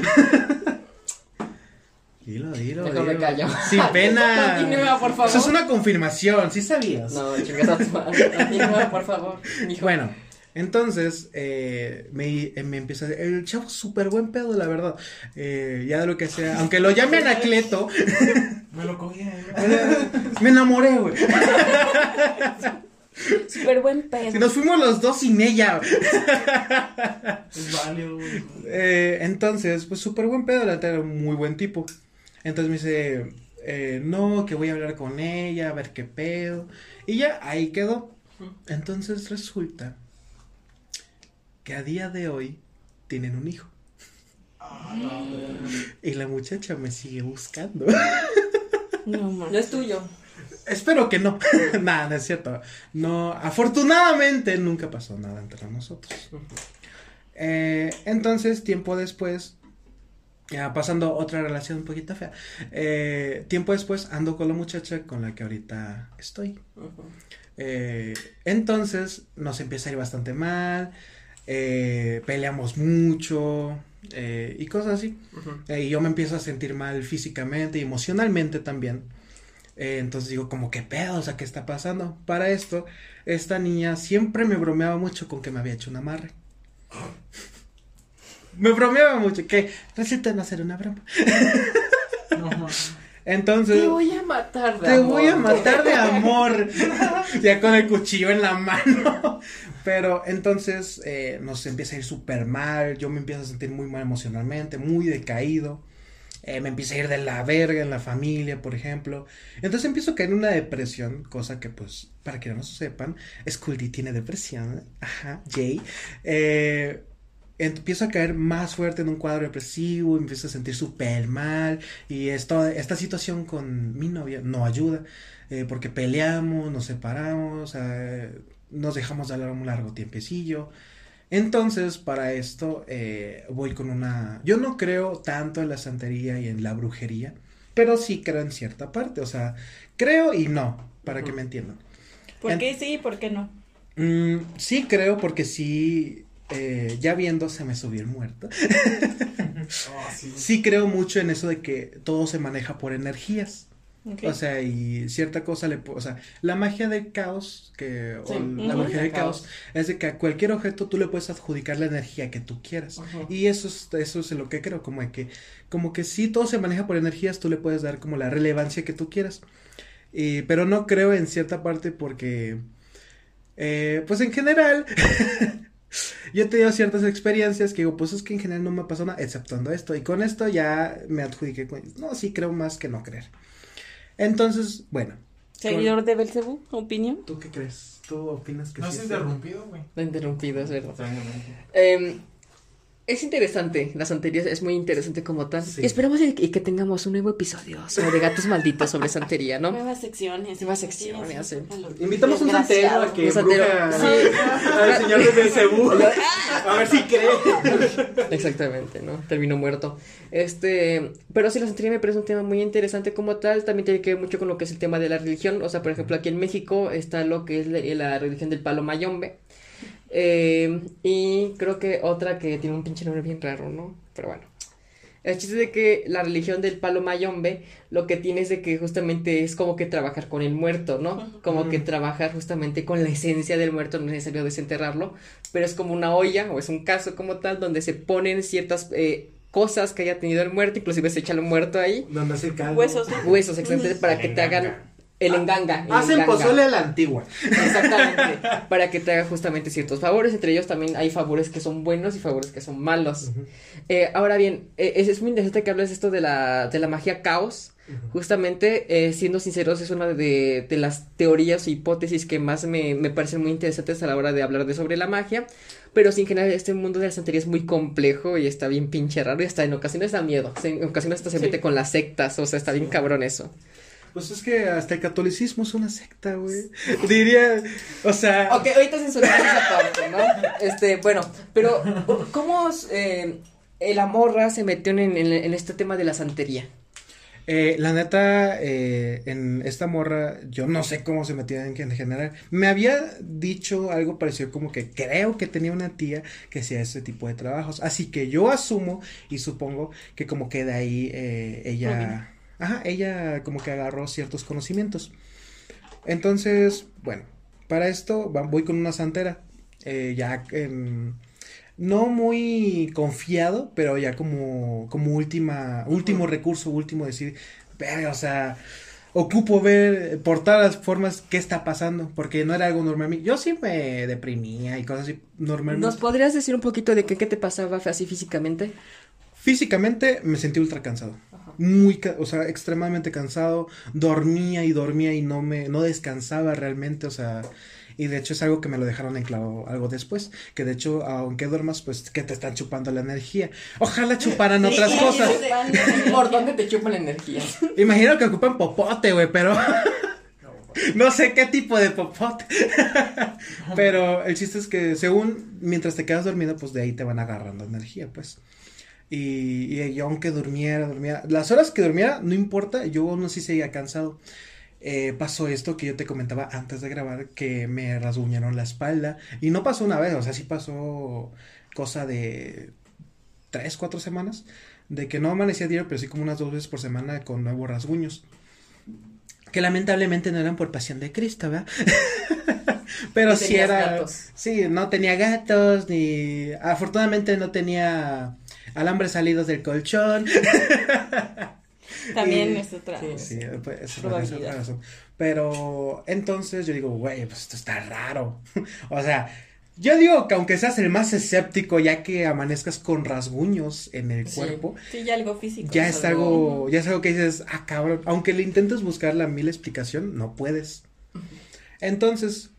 [SPEAKER 5] Dilo, dilo,
[SPEAKER 2] Mejor me
[SPEAKER 5] dilo.
[SPEAKER 2] callo.
[SPEAKER 5] Sin pena.
[SPEAKER 2] Continúa, por favor.
[SPEAKER 5] Eso es una confirmación, ¿sí sabías?
[SPEAKER 2] No, chingada tu madre. Continúa, por favor.
[SPEAKER 5] Bueno, entonces eh, me, eh, me empieza a decir, el chavo es súper buen pedo, la verdad. Eh, ya de lo que sea, aunque lo llame Anacleto,
[SPEAKER 4] Me lo cogí. [LAUGHS]
[SPEAKER 5] me enamoré, güey. [LAUGHS]
[SPEAKER 1] Súper buen pedo.
[SPEAKER 5] Si nos fuimos los dos sin ella.
[SPEAKER 4] Es válido, güey.
[SPEAKER 5] Eh, entonces, pues súper buen pedo, la neta era un muy buen tipo. Entonces me dice, eh, no, que voy a hablar con ella, a ver qué pedo. Y ya, ahí quedó. Entonces resulta que a día de hoy tienen un hijo. Y la muchacha me sigue buscando.
[SPEAKER 1] No,
[SPEAKER 2] No es tuyo.
[SPEAKER 5] Espero que no. [LAUGHS] nada, no es cierto. No, afortunadamente nunca pasó nada entre nosotros. Eh, entonces, tiempo después, ya pasando otra relación un poquito fea, eh, tiempo después ando con la muchacha con la que ahorita estoy. Eh, entonces, nos empieza a ir bastante mal, eh, peleamos mucho eh, y cosas así. Eh, y yo me empiezo a sentir mal físicamente y emocionalmente también. Eh, entonces digo, como, ¿qué pedo? O sea, ¿qué está pasando? Para esto, esta niña siempre me bromeaba mucho con que me había hecho un amarre. [LAUGHS] me bromeaba mucho, que resulta no ser una broma.
[SPEAKER 4] No.
[SPEAKER 5] Entonces,
[SPEAKER 2] Te voy a matar de
[SPEAKER 5] te
[SPEAKER 2] amor.
[SPEAKER 5] voy a matar de amor. [LAUGHS] ya con el cuchillo en la mano. Pero entonces eh, nos empieza a ir súper mal. Yo me empiezo a sentir muy mal emocionalmente, muy decaído. Eh, me empieza a ir de la verga en la familia, por ejemplo. Entonces empiezo a caer en una depresión, cosa que pues, para que no sepan, Scully tiene depresión. Ajá, Jay. Eh, empiezo a caer más fuerte en un cuadro depresivo, empiezo a sentir súper mal y esto, esta situación con mi novia no ayuda eh, porque peleamos, nos separamos, eh, nos dejamos de hablar un largo tiempecillo. Entonces, para esto eh, voy con una... Yo no creo tanto en la santería y en la brujería, pero sí creo en cierta parte, o sea, creo y no, para que me entiendan.
[SPEAKER 1] ¿Por
[SPEAKER 5] En-
[SPEAKER 1] qué sí y por qué no?
[SPEAKER 5] Mm, sí creo porque sí, eh, ya viendo se me subió el muerto. [LAUGHS]
[SPEAKER 4] Sí.
[SPEAKER 5] Sí creo mucho en eso de que todo se maneja por energías. O sea, y cierta cosa le... O sea, la magia del caos, que... o la magia del
[SPEAKER 2] Caos.
[SPEAKER 5] caos, es de que a cualquier objeto tú le puedes adjudicar la energía que tú quieras. Y eso es, eso es lo que creo, como que... Como que sí, todo se maneja por energías, tú le puedes dar como la relevancia que tú quieras. Y, pero no creo en cierta parte porque... eh, pues en general... [LAUGHS] Yo he tenido ciertas experiencias que digo, pues es que en general no me pasó nada, exceptuando esto. Y con esto ya me adjudiqué. con- No, sí creo más que no creer. Entonces, bueno.
[SPEAKER 1] Seguidor de Belcebú, opinión.
[SPEAKER 5] ¿Tú qué crees? ¿Tú opinas que
[SPEAKER 4] No
[SPEAKER 5] sí
[SPEAKER 4] has
[SPEAKER 5] es
[SPEAKER 4] interrumpido, güey.
[SPEAKER 2] Lo interrumpido, es verdad.
[SPEAKER 4] Extrañamente.
[SPEAKER 2] Es interesante, la santería es muy interesante como tal.
[SPEAKER 5] Sí.
[SPEAKER 2] Y esperamos y que, tengamos un nuevo episodio sobre gatos malditos, sobre santería, ¿no?
[SPEAKER 1] Nuevas secciones.
[SPEAKER 2] Nuevas secciones, sí.
[SPEAKER 5] Invitamos a un santero a que
[SPEAKER 2] Un santero. [LAUGHS]
[SPEAKER 5] al señor de Belcebú. [LAUGHS] A ver si cree.
[SPEAKER 2] Exactamente, ¿no? Terminó muerto. Este, pero sí, la santería me parece un tema muy interesante como tal. También tiene que ver mucho con lo que es el tema de la religión. O sea, por ejemplo, aquí en México está lo que es la, la religión del palo mayombe. Eh, y creo que otra que tiene un pinche nombre bien raro, ¿no? Pero bueno. El chiste es de que la religión del palo mayombe lo que tiene es de que justamente es como que trabajar con el muerto, ¿no? Como que trabajar justamente con la esencia del muerto, no es necesario desenterrarlo, pero es como una olla o es un caso como tal donde se ponen ciertas eh, cosas que haya tenido el muerto, inclusive se echa el muerto ahí,
[SPEAKER 5] Donde hace caldo.
[SPEAKER 1] Huesos.
[SPEAKER 2] huesos exactamente para que te hagan el enganga. el
[SPEAKER 5] Hacen
[SPEAKER 2] enganga.
[SPEAKER 5] pozole a la antigua.
[SPEAKER 2] Exactamente, [LAUGHS] para que te haga justamente ciertos favores, entre ellos también hay favores que son buenos y favores que son malos. Eh, ahora bien, eh, es, es muy interesante que hables esto de la, de la magia caos. Justamente, eh, siendo sinceros, es una de, de las teorías o hipótesis que más me, me parecen muy interesantes a la hora de hablar de sobre la magia. Pero sin general, este mundo de la santería es muy complejo y está bien pinche raro y hasta en ocasiones da miedo. En ocasiones hasta se mete con las sectas, o sea, está bien cabrón eso.
[SPEAKER 5] Pues es que hasta el catolicismo es una secta, güey. Diría, o sea.
[SPEAKER 2] Ok, ahorita censuramos esa parte, ¿no? Este, bueno, pero ¿cómo eh, la morra se metió en, en- en este tema de la santería?
[SPEAKER 5] Eh, la neta, eh, en esta morra, yo no sé cómo se metía en, en general. Me había dicho algo parecido como que creo que tenía una tía que hacía ese tipo de trabajos. Así que yo asumo y supongo que como que de ahí eh, ella, ajá, ella como que agarró ciertos conocimientos. Entonces, bueno, para esto voy con una santera. eh, ya no muy confiado, pero ya como, como última, último recurso, último decir, o sea, ocupo ver por todas las formas qué está pasando, porque no era algo normal. Yo sí me deprimía y cosas así normalmente.
[SPEAKER 2] ¿Nos podrías decir un poquito de qué, qué te pasaba así físicamente?
[SPEAKER 5] Físicamente me sentí ultra cansado. Muy, o sea, extremadamente cansado. Dormía y dormía y no me, no descansaba realmente, o sea, y de hecho es algo que me lo dejaron en claro algo después, que de hecho, aunque duermas, pues que te están chupando la energía. Ojalá chuparan otras cosas. [LAUGHS]
[SPEAKER 2] ¿Por dónde te chupa la energía?
[SPEAKER 5] Imagino que ocupan popote, güey, pero no [LAUGHS] sé qué tipo de popote. [LAUGHS] pero el chiste es que según mientras te quedas dormido, pues de ahí te van agarrando energía, pues. Y, y yo aunque durmiera, durmiera, las horas que durmiera, no importa, yo aún así seguía cansado. Eh, pasó esto que yo te comentaba antes de grabar, que me rasguñaron la espalda. Y no pasó una vez, o sea, sí pasó cosa de tres, cuatro semanas. De que no amanecía diario, pero sí como unas dos veces por semana con nuevos rasguños. Que lamentablemente no eran por pasión de Cristo, ¿verdad? [LAUGHS] pero sí era.
[SPEAKER 2] gatos.
[SPEAKER 5] Sí, no tenía gatos, ni. Afortunadamente no tenía alambres salidos del colchón. [LAUGHS]
[SPEAKER 1] También
[SPEAKER 5] Y-
[SPEAKER 1] es otra.
[SPEAKER 2] Sí.
[SPEAKER 5] Sí, pues,
[SPEAKER 2] Probabilidad.
[SPEAKER 5] es otra razón. Pero entonces yo digo, güey, pues esto está raro. [LAUGHS] o sea, yo digo que aunque seas el más escéptico, ya que amanezcas con rasguños en el
[SPEAKER 2] Sí.
[SPEAKER 5] cuerpo,
[SPEAKER 1] Sí, ya algo físico.
[SPEAKER 5] ya es algo, ya es algo que dices, ah, cabrón, aunque le intentes buscar la mil explicación, no puedes. Entonces,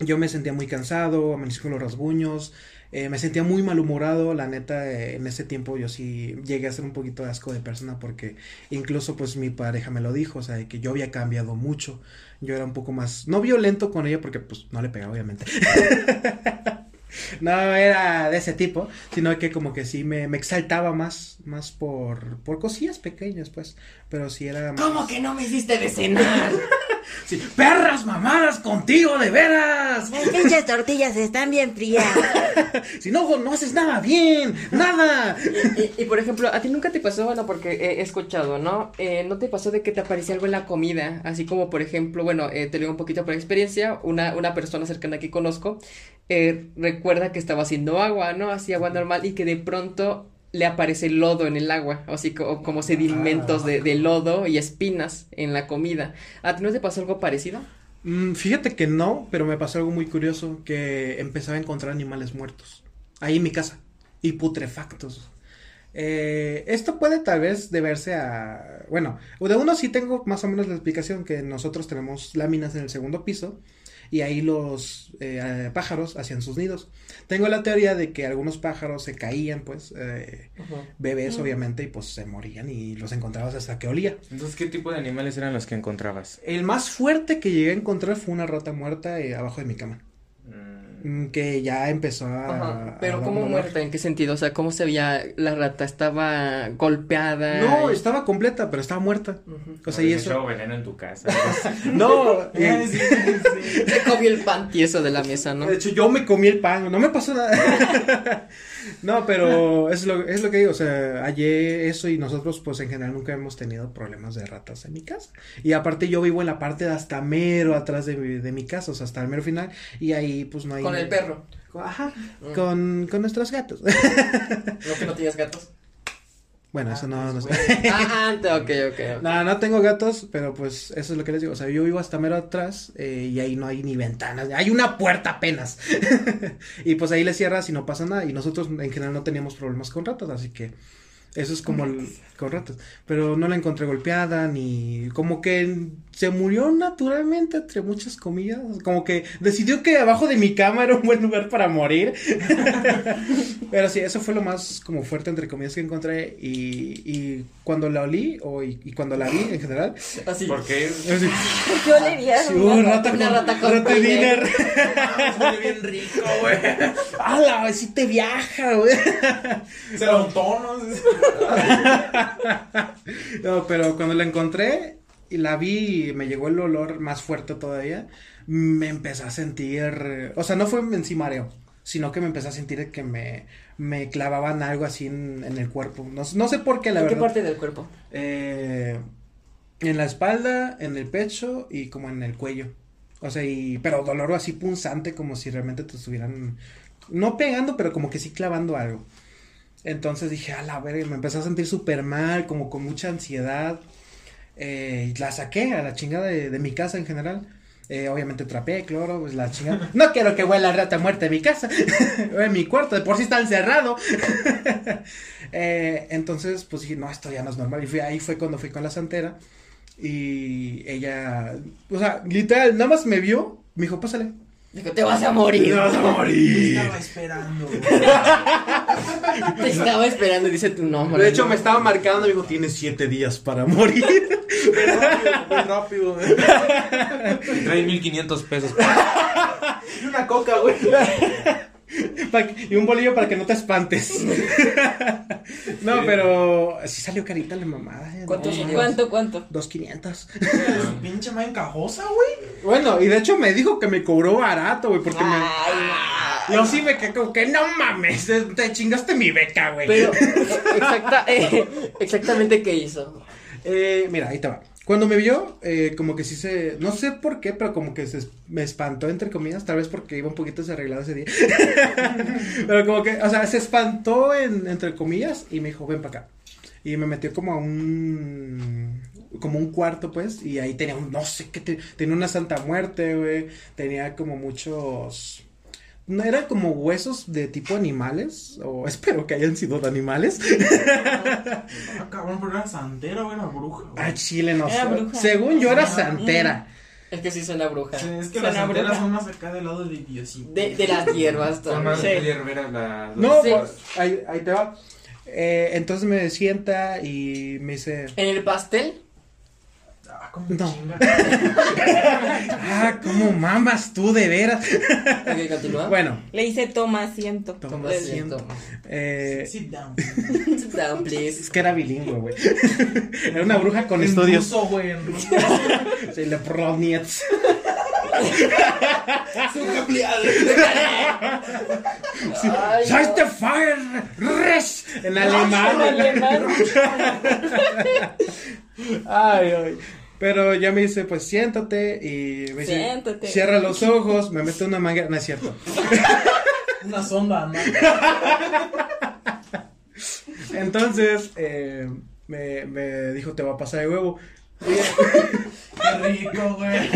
[SPEAKER 5] yo me sentía muy cansado, amanecí con los rasguños, eh, me sentía muy malhumorado, la neta, eh, en ese tiempo yo sí llegué a ser un poquito de asco de persona porque incluso pues mi pareja me lo dijo, o sea, de que yo había cambiado mucho, yo era un poco más, no violento con ella porque pues no le pegaba obviamente. [LAUGHS] No era de ese tipo, sino que como que sí me, me exaltaba más, más por, por cosillas pequeñas, pues, pero sí era más...
[SPEAKER 2] ¿Cómo que no me hiciste de cenar?
[SPEAKER 5] Sí, perras mamadas contigo, de veras.
[SPEAKER 1] Las pinches tortillas están bien frías. [LAUGHS]
[SPEAKER 5] Si no, no haces nada bien, nada.
[SPEAKER 2] y, y, por ejemplo, ¿a ti nunca te pasó? Bueno, porque he, escuchado, ¿no? Eh, ¿No te pasó de que te aparecía algo en la comida? Así como, por ejemplo, bueno, eh, te leo un poquito por experiencia, una, una persona cercana que conozco eh, recuerda que estaba haciendo agua, ¿no? Así agua normal y que de pronto le aparece lodo en el agua, así co- como sedimentos de, de lodo y espinas en la comida. ¿A ti no te pasó algo parecido?
[SPEAKER 5] Mm, fíjate que no, pero me pasó algo muy curioso, que empezaba a encontrar animales muertos, ahí en mi casa, y putrefactos. Eh, esto puede tal vez deberse a, bueno, de uno sí tengo más o menos la explicación que nosotros tenemos láminas en el segundo piso y ahí los eh, pájaros hacían sus nidos. Tengo la teoría de que algunos pájaros se caían, pues, eh, bebés obviamente, y pues se morían y los encontrabas hasta que olía.
[SPEAKER 3] Entonces, ¿qué tipo de animales eran los que encontrabas?
[SPEAKER 5] El más fuerte que llegué a encontrar fue una rata muerta eh, abajo de mi cama.
[SPEAKER 3] Mm,
[SPEAKER 5] Que ya empezó a.
[SPEAKER 2] Ajá,
[SPEAKER 5] a
[SPEAKER 2] Pero
[SPEAKER 5] dar
[SPEAKER 2] ¿cómo muerta? ¿En qué sentido? O sea, ¿cómo se veía la rata? ¿Estaba golpeada?
[SPEAKER 5] No,
[SPEAKER 2] Y-
[SPEAKER 5] estaba completa, pero estaba muerta. O sea, y eso.
[SPEAKER 3] veneno en tu casa. [LAUGHS]
[SPEAKER 5] No,
[SPEAKER 3] Sí, sí, sí.
[SPEAKER 2] Se comió el pan tieso de la mesa, ¿no?
[SPEAKER 5] de hecho, yo me comí el pan, no me pasó nada. [LAUGHS] no, pero es lo, es lo que digo, o sea, hallé eso y nosotros, pues en general, nunca hemos tenido problemas de ratas en mi casa. Y aparte, yo vivo en la parte de hasta mero atrás de mi, de mi casa, o sea, hasta el mero final, y ahí, pues no hay.
[SPEAKER 2] Con el perro.
[SPEAKER 5] Ajá,
[SPEAKER 2] Mm.
[SPEAKER 5] con, con nuestros gatos.
[SPEAKER 2] ¿No que no tienes gatos?
[SPEAKER 5] Bueno, eso no, no sé. [LAUGHS]
[SPEAKER 2] ah, antes, ok, ok.
[SPEAKER 5] No, no tengo gatos, pero pues eso es lo que les digo. O sea, yo vivo hasta mero atrás eh, y ahí no hay ni ventanas. Hay una puerta apenas. [LAUGHS] y pues ahí le cierras y no pasa nada. Y nosotros en general no teníamos problemas con ratas, así que eso es como el, con ratas. Pero no la encontré golpeada ni como que se murió naturalmente entre muchas comillas. Como que decidió que abajo de mi cama era un buen lugar para morir. [LAUGHS] pero sí, eso fue lo más como fuerte entre comillas que encontré. Y, y cuando la olí o y, y cuando la vi en general.
[SPEAKER 2] Así.
[SPEAKER 3] ¿Por qué?
[SPEAKER 5] así. [LAUGHS] Sí, hubo una rata
[SPEAKER 2] Una
[SPEAKER 5] con,
[SPEAKER 2] rata con
[SPEAKER 5] rata
[SPEAKER 2] pene.
[SPEAKER 5] dinner.
[SPEAKER 4] Huele bien rico, güey. [LAUGHS]
[SPEAKER 5] ¡Hala! Sí te viaja, güey.
[SPEAKER 4] Se lo tonos. [LAUGHS]
[SPEAKER 5] No, pero cuando la encontré y la vi y me llegó el olor más fuerte todavía, me empecé a sentir, o sea, no fue en sí mareo, sino que me empecé a sentir que me, me clavaban algo así en, en el cuerpo. No, no sé por qué, la
[SPEAKER 2] ¿En qué
[SPEAKER 5] verdad.
[SPEAKER 2] parte del cuerpo?
[SPEAKER 5] Eh, en la espalda, en el pecho y como en el cuello. O sea, y, pero dolor así punzante, como si realmente te estuvieran, no pegando, pero como que sí clavando algo. Entonces dije, a la verga, me empecé a sentir súper mal, como con mucha ansiedad. Eh, la saqué a la chingada de, de mi casa en general. Eh, obviamente trapé, cloro, pues la chingada. [LAUGHS] No quiero que huela rata muerta en mi casa. [LAUGHS] en mi cuarto, de por sí está encerrado. [LAUGHS] Eh, entonces, pues dije, no, esto ya no es normal. Y fui, ahí fue cuando fui con la santera. Y ella, o sea, literal, nada más me vio, me dijo, pásale.
[SPEAKER 2] Dijo, te vas a morir.
[SPEAKER 5] vas a morir.
[SPEAKER 4] Estaba esperando. [LAUGHS]
[SPEAKER 2] Te estaba esperando dice tu nombre.
[SPEAKER 5] De hecho, me estaba marcando, me dijo, tienes siete días para morir.
[SPEAKER 4] Muy rápido, muy rápido. güey.
[SPEAKER 3] Y trae 1500 pesos.
[SPEAKER 4] Y una coca, güey.
[SPEAKER 5] Y un bolillo para que no te espantes. [LAUGHS] [LAUGHS] no, pero sí salió carita la mamada. eh,
[SPEAKER 2] ¿Cuánto
[SPEAKER 5] no,
[SPEAKER 2] salió?
[SPEAKER 1] ¿Cuánto, cuánto?
[SPEAKER 5] Dos quinientos.
[SPEAKER 4] Pinche madre encajosa, güey.
[SPEAKER 5] Bueno, y de hecho me dijo que me cobró barato, güey, porque
[SPEAKER 2] Ay,
[SPEAKER 5] me... Yo sí me quedé como que no mames, te- te chingaste mi beca, güey.
[SPEAKER 2] Pero, [LAUGHS] exacta, eh, exactamente qué hizo.
[SPEAKER 5] Eh, mira, ahí te va. Cuando me vio, eh, como que sí se, no sé por qué, pero como que se me espantó, entre comillas, tal vez porque iba un poquito desarreglado ese día. [LAUGHS] pero como que, o sea, se espantó en, entre comillas y me dijo, ven para acá. Y me metió como a un, como un cuarto, pues, y ahí tenía un, no sé qué, te- tenía una santa muerte, güey, tenía como muchos... No eran como huesos de tipo animales, o [LAUGHS] espero que hayan sido de animales.
[SPEAKER 4] Ah, cabrón, pero era santera o era bruja. güey.
[SPEAKER 5] Ah, chile, no
[SPEAKER 1] Era
[SPEAKER 5] sé.
[SPEAKER 1] bruja.
[SPEAKER 5] Según yo era
[SPEAKER 4] Ah,
[SPEAKER 5] santera.
[SPEAKER 2] Es que sí suena bruja.
[SPEAKER 4] Sí, es que
[SPEAKER 1] Suena
[SPEAKER 4] las santeras
[SPEAKER 1] bruja.
[SPEAKER 4] son más acá del lado del idiosito.
[SPEAKER 2] De, de las hierbas [LAUGHS]
[SPEAKER 3] Son
[SPEAKER 2] también.
[SPEAKER 3] más
[SPEAKER 1] Sí.
[SPEAKER 3] de hierbera la.
[SPEAKER 5] No,
[SPEAKER 2] Sí.
[SPEAKER 5] pues, ahí, ahí te va. Eh, entonces me sienta y me dice,
[SPEAKER 2] En el pastel,
[SPEAKER 4] Ah,
[SPEAKER 5] No. [LAUGHS] ah, ¿cómo mamas tú de veras?
[SPEAKER 2] continúa.
[SPEAKER 5] bueno,
[SPEAKER 1] Le hice toma asiento.
[SPEAKER 5] Toma asiento. eh,
[SPEAKER 4] Sit down. [LAUGHS]
[SPEAKER 2] Sit down, please.
[SPEAKER 5] es que era bilingüe, güey. [LAUGHS] era una bruja con
[SPEAKER 4] En
[SPEAKER 5] estudios.
[SPEAKER 4] ruso, güey, en ruso.
[SPEAKER 5] Sí, le proniets.
[SPEAKER 2] Ay,
[SPEAKER 5] ¡Sois de Fire! ¡Res! En alemán.
[SPEAKER 1] En alemán.
[SPEAKER 5] Ay, ay. Pero ya me dice, pues siéntate y me dice,
[SPEAKER 1] Siéntate.
[SPEAKER 5] cierra los ojos, me mete una manguera, no es cierto. [LAUGHS]
[SPEAKER 4] Una sonda, ¿no? [LAUGHS]
[SPEAKER 5] Entonces, eh, me, me dijo, te va a pasar de huevo.
[SPEAKER 4] Qué rico, güey.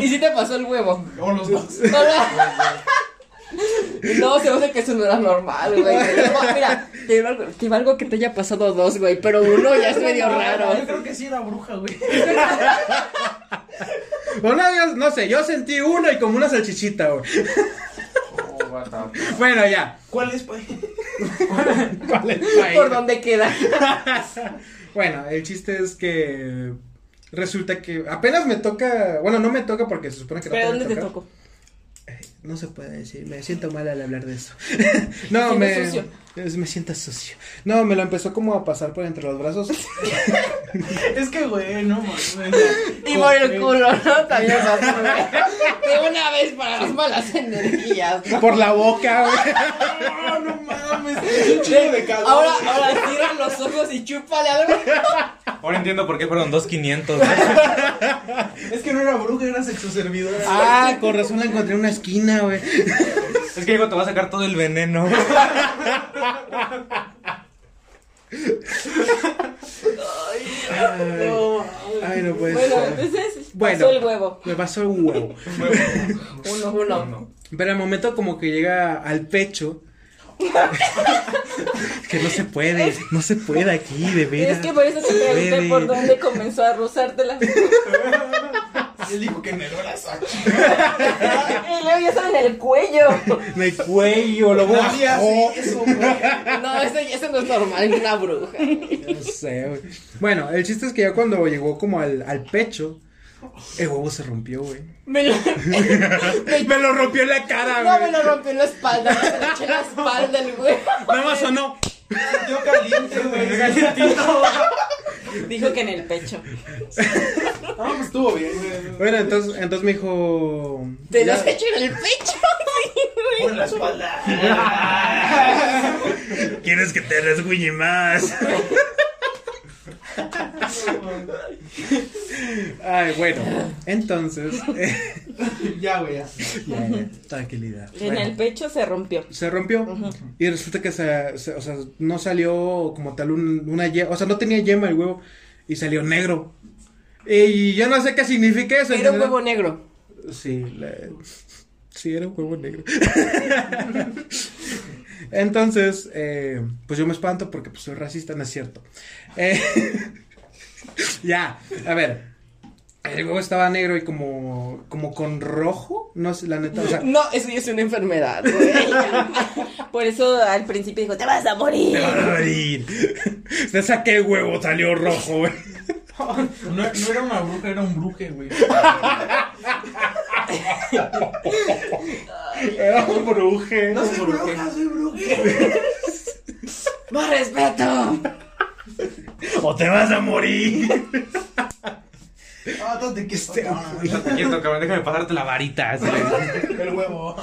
[SPEAKER 2] ¿Y si te pasó el huevo?
[SPEAKER 4] O los dos. [LAUGHS]
[SPEAKER 2] No, se me hace que eso no era normal, güey. No, Mira, te valgo, te valgo que te haya pasado dos, güey, pero uno ya es [LAUGHS] medio
[SPEAKER 4] Yo
[SPEAKER 2] raro.
[SPEAKER 4] creo que sí era bruja, güey. [LAUGHS]
[SPEAKER 5] Bueno, yo no sé, yo sentí uno y como una salchichita, güey.
[SPEAKER 3] Oh,
[SPEAKER 5] Bueno, ya.
[SPEAKER 4] ¿Cuál es, pues?
[SPEAKER 5] ¿Cuál es la [LAUGHS]
[SPEAKER 2] ¿Por dónde queda?
[SPEAKER 5] Bueno, el chiste es que resulta que apenas me toca, bueno, no me toca porque se supone que no
[SPEAKER 1] ¿Pero
[SPEAKER 5] puede
[SPEAKER 1] dónde te tocó?
[SPEAKER 5] No se puede decir, me siento mal al hablar de eso. no, me,
[SPEAKER 2] sucio.
[SPEAKER 5] Es- me siento sucio. No, me lo empezó como a pasar por entre los brazos. [LAUGHS]
[SPEAKER 4] Es que, güey, no mames.
[SPEAKER 2] Y por el culo, ¿no? También [LAUGHS] pasó, güey. De una vez para las malas energías, ¿no?
[SPEAKER 5] por la boca, güey.
[SPEAKER 4] No, no mames. Es un de calor.
[SPEAKER 2] Ahora, ahora cierra los ojos y chúpale algo.
[SPEAKER 3] Ahora entiendo por qué fueron 2500. [LAUGHS]
[SPEAKER 4] Es que no era bruja, era sexoservidora.
[SPEAKER 5] Ah, con razón la encontré en una esquina, güey.
[SPEAKER 3] Es que digo, te va a sacar todo el veneno.
[SPEAKER 5] Ay, ay, no puede
[SPEAKER 1] Bueno,
[SPEAKER 5] ser.
[SPEAKER 1] entonces
[SPEAKER 5] Bueno.
[SPEAKER 1] pasó el huevo.
[SPEAKER 5] Me pasó un huevo.
[SPEAKER 2] Uno, uno.
[SPEAKER 5] Pero al momento como que llega al pecho. que no se puede, no se puede aquí, de veras.
[SPEAKER 1] Es que por eso te pregunté por dónde comenzó a rozarte la. [LAUGHS] y
[SPEAKER 4] Él dijo que negó la saca.
[SPEAKER 1] luego ya estaba en el cuello. [LAUGHS]
[SPEAKER 5] En el cuello, lo
[SPEAKER 4] Nadie
[SPEAKER 5] bajó.
[SPEAKER 4] hace eso, güey. [LAUGHS]
[SPEAKER 2] No, eso no es normal en una bruja.
[SPEAKER 5] No sé, güey. Bueno, el chiste es que ya cuando llegó como al, al pecho, El huevo se rompió, güey.
[SPEAKER 2] Me lo,
[SPEAKER 5] Me lo rompió en la cara,
[SPEAKER 2] no, me
[SPEAKER 5] güey.
[SPEAKER 2] lo rompió en la espalda. Me lo eché en la espalda el güey.
[SPEAKER 5] Nada más sonó.
[SPEAKER 3] Yo caliente, güey. Calientito.
[SPEAKER 1] Dijo que en el pecho.
[SPEAKER 4] No, pues estuvo bien, güey.
[SPEAKER 5] Bueno, entonces, entonces me dijo.
[SPEAKER 2] Te lo eché en el pecho. [LAUGHS]
[SPEAKER 4] Por la espalda. [LAUGHS]
[SPEAKER 5] ¿Quieres que te rasguñe más? [LAUGHS] Ay, bueno, entonces. eh,
[SPEAKER 4] Ya, güey, ya.
[SPEAKER 5] ya, ya, tranquilidad.
[SPEAKER 1] En
[SPEAKER 5] Bueno,
[SPEAKER 1] el pecho se rompió.
[SPEAKER 5] se rompió y resulta que se, se- o sea, no salió como tal un- una yema, o sea, no tenía yema el huevo y salió negro. Y yo no sé qué significa eso.
[SPEAKER 2] Era un huevo negro.
[SPEAKER 5] Sí, la- sí, era un huevo negro. [LAUGHS] Entonces, eh, pues yo me espanto porque pues soy racista, no es cierto. Eh, [LAUGHS] ya, a ver. El huevo estaba negro y como, como con rojo, no sé, la neta, o sea,
[SPEAKER 2] No, eso ya es una enfermedad, güey. [LAUGHS]
[SPEAKER 1] Por eso al principio dijo, te vas a morir.
[SPEAKER 5] te vas a morir. Te saqué el huevo, salió rojo, güey.
[SPEAKER 4] No, no era una bruja, era un bruje, güey.
[SPEAKER 5] Era un bruje.
[SPEAKER 4] No soy bruja, soy bruje.
[SPEAKER 2] ¡Más respeto!
[SPEAKER 5] O te vas a morir.
[SPEAKER 4] Ah, ¿dónde que está?
[SPEAKER 3] Estate quieto, cabrón. Déjame pasarte la varita. así
[SPEAKER 4] El huevo.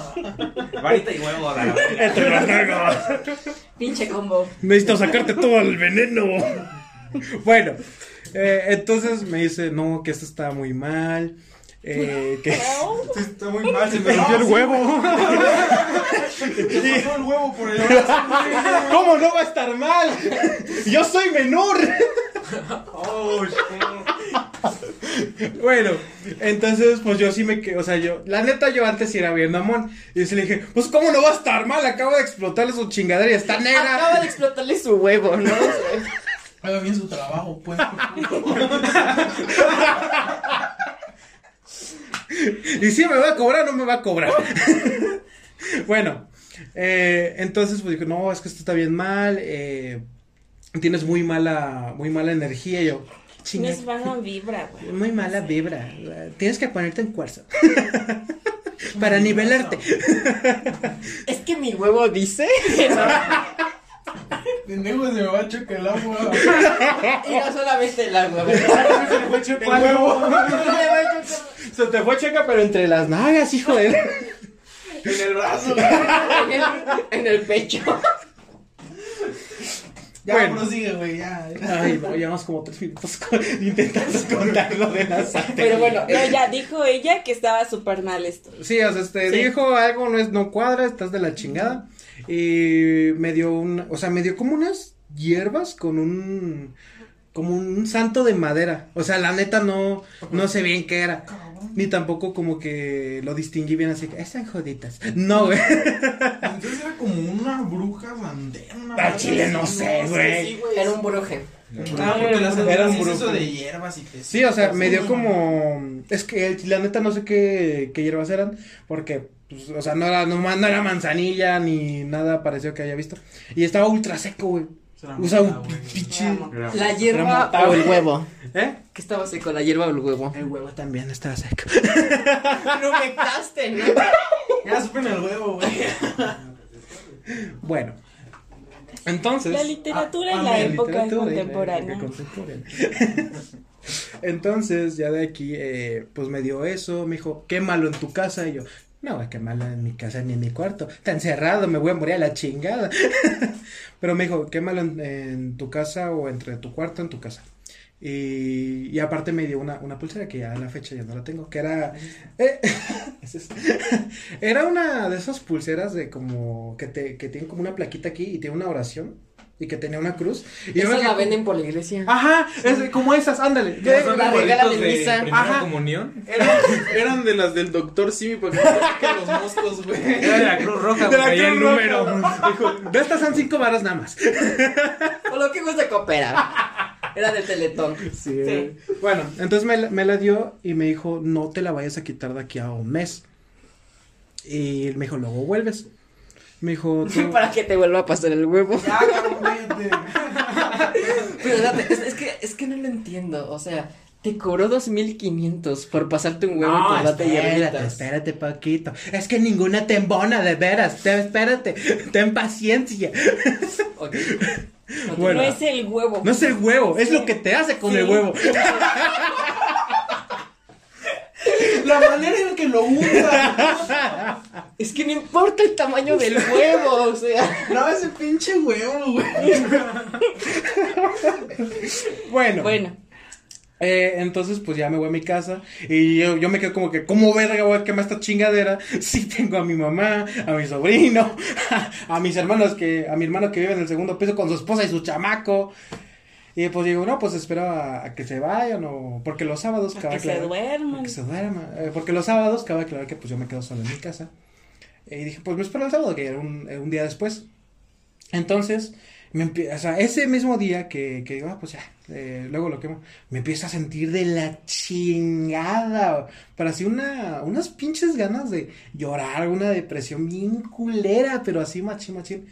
[SPEAKER 3] Varita y huevo. la-
[SPEAKER 5] Entre los dedos.
[SPEAKER 1] Pinche combo.
[SPEAKER 5] Necesito sacarte todo el veneno. Bueno, eh, entonces me dice, no, que esto está muy mal. Eh, que [LAUGHS]
[SPEAKER 3] Sí, está muy mal. Se me
[SPEAKER 5] rompió el huevo. [LAUGHS]
[SPEAKER 4] Me pasó el huevo por el [LAUGHS]
[SPEAKER 5] ¿Cómo no va a estar mal? Yo soy menor.
[SPEAKER 3] Oh, shit.
[SPEAKER 5] Bueno, entonces pues yo sí me quedé, o sea, yo, la neta yo antes sí era bien mamón. Y se le dije, pues cómo no va a estar mal, acabo de explotarle su chingadera y está negra.
[SPEAKER 2] Acaba de explotarle su huevo, ¿no?
[SPEAKER 4] Haga bien su trabajo, pues. [LAUGHS]
[SPEAKER 5] Y si me va a cobrar, no me va a cobrar. [LAUGHS] bueno, eh, entonces pues dijo, no, es que esto está bien mal, eh, tienes muy mala, muy mala energía. Y yo, chinga,
[SPEAKER 1] Tienes baja vibra, güey. [LAUGHS]
[SPEAKER 5] muy mala vibra, tienes que ponerte en cuarzo. Para nivelarte.
[SPEAKER 2] Es que mi huevo dice.
[SPEAKER 4] Pendejo se me va a chocar el agua.
[SPEAKER 2] Y no solamente el agua, güey. [LAUGHS]
[SPEAKER 4] El huevo.
[SPEAKER 5] Se te fue checa, pero entre las nalgas, hijo de...
[SPEAKER 4] En el brazo.
[SPEAKER 2] En el, en el pecho.
[SPEAKER 4] Ya,
[SPEAKER 5] Bueno.
[SPEAKER 4] prosigue, güey, ya.
[SPEAKER 5] Ay, no, llevamos como tres minutos con- intentando contar lo de la sartén.
[SPEAKER 2] Pero bueno,
[SPEAKER 1] No, ya dijo ella que estaba súper mal esto.
[SPEAKER 5] Sí, o sea, este,
[SPEAKER 1] Sí.
[SPEAKER 5] dijo algo no es, no cuadra, estás de la chingada. Y me dio un, o sea, me dio como unas hierbas con un, como un santo de madera. O sea, la neta no, no sé bien qué era. Ni tampoco como que lo distinguí bien así que, están joditas. No, güey.
[SPEAKER 4] Entonces era como una bruja bandera.
[SPEAKER 5] Al chile no sé, güey.
[SPEAKER 4] Sí,
[SPEAKER 2] era un bruje.
[SPEAKER 4] Ah, porque las
[SPEAKER 5] Era un brujo.
[SPEAKER 4] de hierbas y que
[SPEAKER 5] Sí, o sea, me dio como, es que el- la neta no sé qué, qué hierbas eran, porque, pues, o sea, no era, no, no era manzanilla ni nada pareció que haya visto. Y estaba ultra seco, güey. Sea, un pinche...
[SPEAKER 2] La hierba o el huevo.
[SPEAKER 5] ¿Eh?
[SPEAKER 2] ¿Qué estaba seco, la hierba o el huevo?
[SPEAKER 5] El huevo también estaba seco. [LAUGHS]
[SPEAKER 2] No me caste, ¿no?
[SPEAKER 4] Ya supe en el huevo, güey.
[SPEAKER 5] Bueno. Entonces...
[SPEAKER 1] La literatura
[SPEAKER 4] ah,
[SPEAKER 1] en la época
[SPEAKER 5] literatura y la
[SPEAKER 1] contemporánea.
[SPEAKER 5] época contemporánea. [LAUGHS] Entonces, ya de aquí, eh, pues me dio eso, me dijo, quémalo en tu casa, y yo, no voy a quemarlo en mi casa ni en mi cuarto, está encerrado, me voy a morir a la chingada. [LAUGHS] Pero me dijo, quémalo en, en tu casa o entre tu cuarto en tu casa. Y, y aparte me dio una, una pulsera que ya a la fecha ya no la tengo, que era... eh, [LAUGHS] [LAUGHS] era una de esas pulseras de como que te que tienen como una plaquita aquí y tiene una oración y que tenía una cruz. Y
[SPEAKER 2] Esa la venden por la iglesia.
[SPEAKER 5] Ajá, es como esas, ándale.
[SPEAKER 2] ¿Qué?
[SPEAKER 3] ¿Son
[SPEAKER 2] La en
[SPEAKER 3] de
[SPEAKER 2] misa.
[SPEAKER 3] primera
[SPEAKER 5] Ajá.
[SPEAKER 3] comunión?
[SPEAKER 4] Eran, eran de las del doctor Simi para que los moscos, güey.
[SPEAKER 3] Era de la Cruz Roja,
[SPEAKER 5] De la
[SPEAKER 3] porque ahí el
[SPEAKER 5] Cruz Roja.
[SPEAKER 3] número.
[SPEAKER 5] Dijo, de estas son cinco varas nada más. [LAUGHS]
[SPEAKER 2] O lo que gusta cooperar. Era de Teletón.
[SPEAKER 5] Sí. Bueno, entonces me, la- me la dio y me dijo, no te la vayas a quitar de aquí a un mes. Y me dijo, luego vuelves. Me dijo, [LAUGHS] tú...
[SPEAKER 2] Para que te vuelva a pasar el huevo.
[SPEAKER 4] Ya. [LAUGHS]
[SPEAKER 2] Pero date, es, es que, es que no lo entiendo. O sea, Te cobró 2500 por pasarte un huevo
[SPEAKER 5] No,
[SPEAKER 2] con lata y
[SPEAKER 5] espérate, espérate poquito. Es que ninguna te embona, de veras. Te- espérate, ten paciencia. [LAUGHS] Bueno.
[SPEAKER 1] no es el huevo.
[SPEAKER 5] No es el huevo, es lo que te hace con el huevo.
[SPEAKER 4] La manera en que lo usa.
[SPEAKER 2] Es que no importa el tamaño del huevo, o sea.
[SPEAKER 4] No, ese pinche huevo, güey.
[SPEAKER 5] Bueno,
[SPEAKER 1] Bueno,
[SPEAKER 5] eh, entonces pues ya me voy a mi casa y yo, yo me quedo como que, ¿cómo verga voy a quemar esta chingadera? Si tengo a mi mamá, a mi sobrino, [LAUGHS] a, mis hermanos que, a mi hermano que vive en el segundo piso con su esposa y su chamaco. Y pues digo, no, pues espero a, que se vayan o porque los sábados
[SPEAKER 1] a
[SPEAKER 5] cabe
[SPEAKER 1] que se duerman.
[SPEAKER 5] Que se duerma. eh, porque los sábados cabe aclarar que pues yo me quedo solo en mi casa. Y dije, pues me espero el sábado, que era un, eh, un día después. Entonces, me empie- o sea, ese mismo día que, que digo, ah, pues ya, eh, luego lo quemo, me empiezo a sentir de la chingada. Para así una, unas pinches ganas de llorar, una depresión bien culera, pero así machín, machín.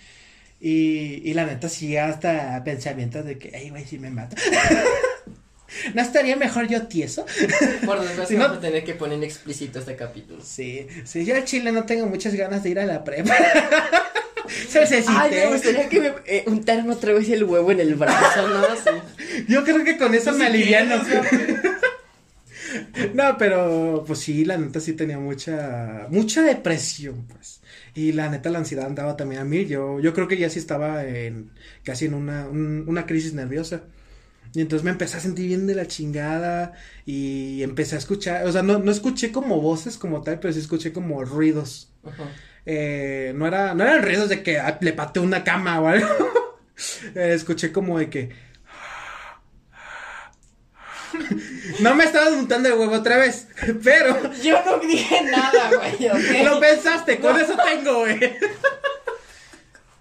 [SPEAKER 5] Y, y la neta sí hasta pensamientos de que, ay, güey, si me mato. [LAUGHS] ¿No estaría mejor yo tieso? [LAUGHS]
[SPEAKER 2] Por desgracia,
[SPEAKER 5] Si no-
[SPEAKER 2] vamos a tener que poner explícito este capítulo.
[SPEAKER 5] Sí, sí, yo al chile no tengo muchas ganas de ir a la prepa. [LAUGHS]
[SPEAKER 2] Ay, me gustaría que me eh, untaran otra vez el huevo en el brazo, ¿no? Sí.
[SPEAKER 5] Yo creo que con eso me aliviano. No, pero pues sí, la neta sí tenía mucha, mucha depresión, pues. Y la neta la ansiedad andaba también a mí. Yo, yo creo que ya sí estaba en, casi en una, un- una crisis nerviosa. Y entonces me empecé a sentir bien de la chingada y empecé a escuchar, o sea, no, no escuché como voces como tal, pero sí escuché como ruidos.
[SPEAKER 2] Ajá.
[SPEAKER 5] Eh, no, era, no eran ruidos de que le pateé una cama o algo. [LAUGHS] Eh, escuché como de que. [LAUGHS] No me estabas untando de huevo otra vez, pero
[SPEAKER 2] Yo no dije nada, güey, ¿ok?
[SPEAKER 5] lo pensaste, con eso tengo, güey.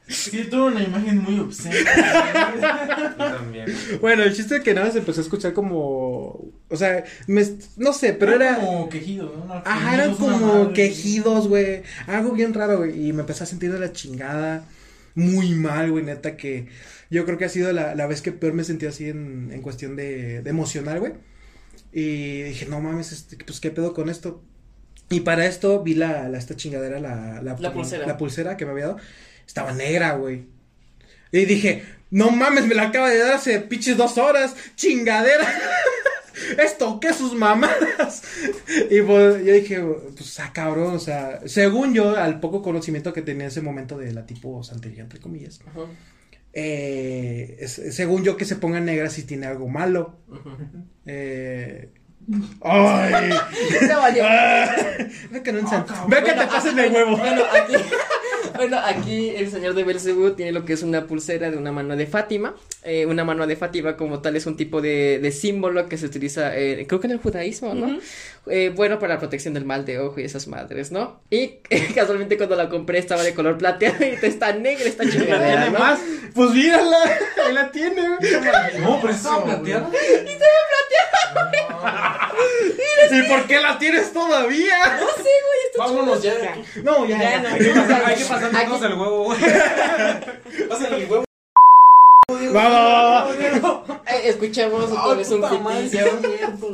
[SPEAKER 4] Sí, tuvo una imagen muy obscena.
[SPEAKER 3] Yo también.
[SPEAKER 5] Bueno, el chiste es que nada se empezó a escuchar como. O sea, me- no sé, pero era.
[SPEAKER 4] como quejido, ¿no?
[SPEAKER 5] Ajá, eran como quejidos, güey. Algo bien raro, güey. Y me empecé a sentir de la chingada. Muy mal, güey, neta, que yo creo que ha sido la, la vez que peor me sentí así en, en cuestión de, de emocional, güey. Y dije, no mames, este, pues qué pedo con esto. Y para esto vi la, la esta chingadera, la, la,
[SPEAKER 2] La pulsera.
[SPEAKER 5] la pulsera que me había dado. Estaba negra, güey. Y dije, no mames, me la acaba de dar hace pinches dos horas. Chingadera. [LAUGHS] Esto, ¿qué sus mamadas? Y pues yo dije, pues ah, cabrón, o sea, según yo, al poco conocimiento que tenía en ese momento de la tipo santería, entre comillas,
[SPEAKER 2] Ajá.
[SPEAKER 5] eh, es- según yo que se ponga negra si tiene algo malo.
[SPEAKER 2] Ajá.
[SPEAKER 5] Eh, ¡Ay! [LAUGHS]
[SPEAKER 2] Te valió.
[SPEAKER 5] Ve que no ensan- Ve que te pasen el huevo.
[SPEAKER 2] Bueno, aquí, [LAUGHS] bueno, aquí el señor de Belcebú tiene lo que es una pulsera de una mano de Fátima. Eh, una mano de Fátima como tal es un tipo de, de símbolo que se utiliza, eh, creo que en el judaísmo, ¿no? Eh, bueno, para la protección del mal de ojo y esas madres, ¿no? Y [LAUGHS] casualmente cuando la compré estaba de color plateado y está negra esta chingadera,
[SPEAKER 5] ¿Tiene
[SPEAKER 2] ¿no?
[SPEAKER 5] más? Pues mírala, ahí la tiene.
[SPEAKER 4] No, pero estaba plateada.
[SPEAKER 5] ¿Y por qué la tienes todavía?
[SPEAKER 4] Vámonos ya de aquí.
[SPEAKER 5] No, ya,
[SPEAKER 1] Ya
[SPEAKER 5] ya.
[SPEAKER 1] no.
[SPEAKER 3] Hay que pasar, hay que pasar
[SPEAKER 2] Aquí-
[SPEAKER 3] todos el huevo, güey. [LAUGHS]
[SPEAKER 4] Pásale el huevo.
[SPEAKER 5] Va, va, va, va.
[SPEAKER 2] Eh, escuchamos otra vez un pitillo.